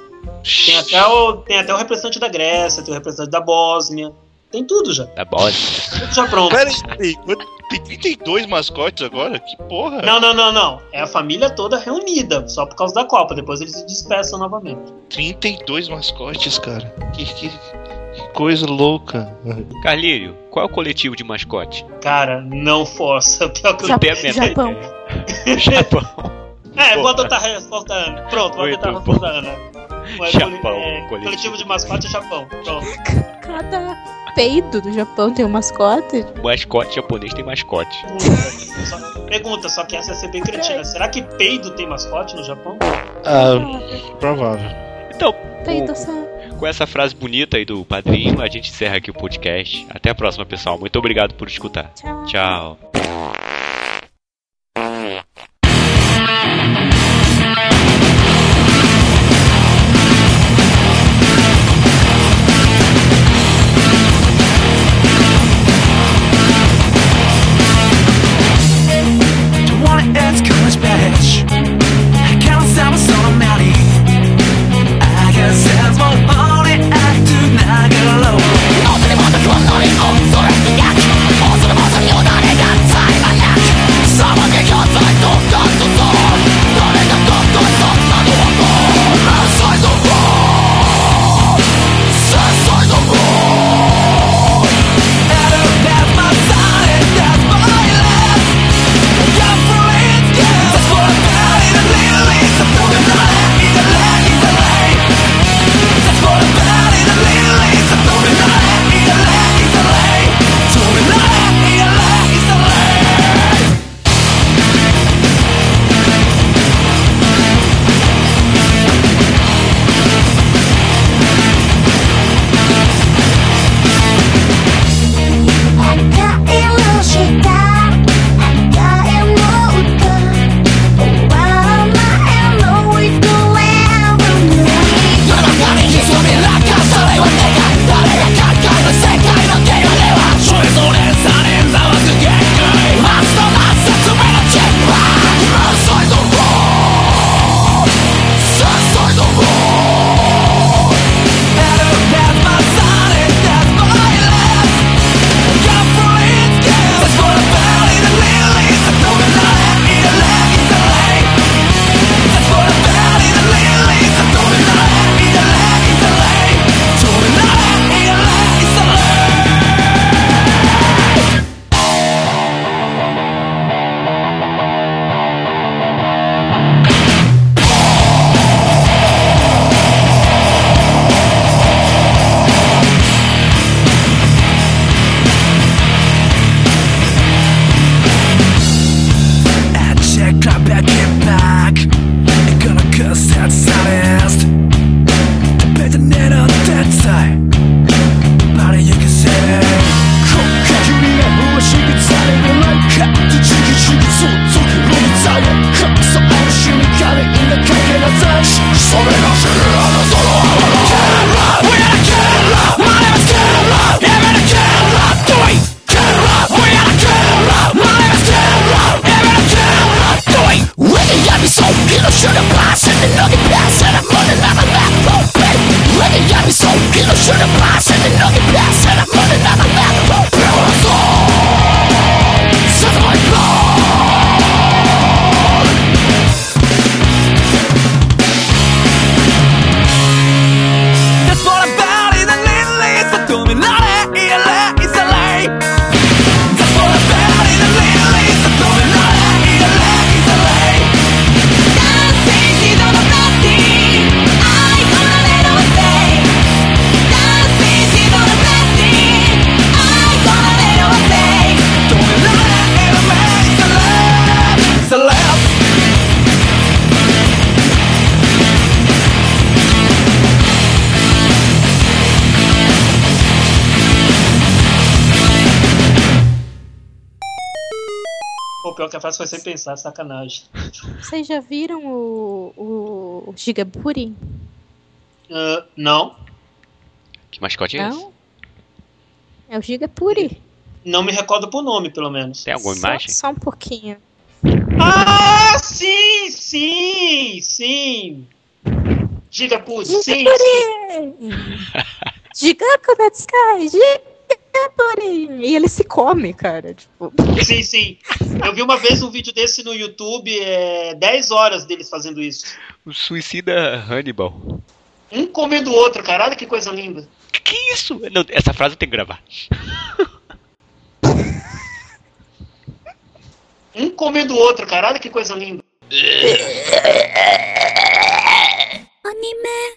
Tem até o, tem até o representante da Grécia, tem o representante da Bósnia, tem tudo já. Da Bósnia. Tudo já pronto. Pera aí, tem 32 mascotes agora? Que porra? Não, não, não, não. É a família toda reunida, só por causa da Copa. Depois eles se dispersam novamente. 32 mascotes, cara. Que, que, que coisa louca. Carlírio, qual é o coletivo de mascote? Cara, não força. Pior que eu... A menor Japão. Japão. É, vou Pô. adotar a resposta Ana. Pronto, vou adotar a bom. resposta Ana. Ué, Japão, é, coletivo. coletivo de mascote é Japão. Pronto. Cada peido do Japão tem um mascote. O mascote japonês tem mascote. Só- Pergunta, só que essa é ser bem cretina. Será que peido tem mascote no Japão? Ah, provável. Então, Peido só. com essa frase bonita aí do padrinho, a gente encerra aqui o podcast. Até a próxima, pessoal. Muito obrigado por escutar. Tchau. Tchau. Frase foi sem pensar, sacanagem. Vocês já viram o, o, Gigaburi? Ah, não, Que mascote é esse? É o Gigapuri. não me recordo por nome, pelo menos. Tem alguma Só- imagem? Só, um pouquinho. Ah, sim, sim, sim. Diga, Puz, sim, sim. Gigapuri! Gigaku no e ele se come, cara. Tipo... Sim, sim. Eu vi uma vez um vídeo desse no YouTube, é 10 horas deles fazendo isso. O suicida Hannibal. Um comendo o outro, caralho, que coisa linda. Que, que é isso? Não, essa frase eu tenho que gravar. um comendo o outro, caralho, que coisa linda. Anime,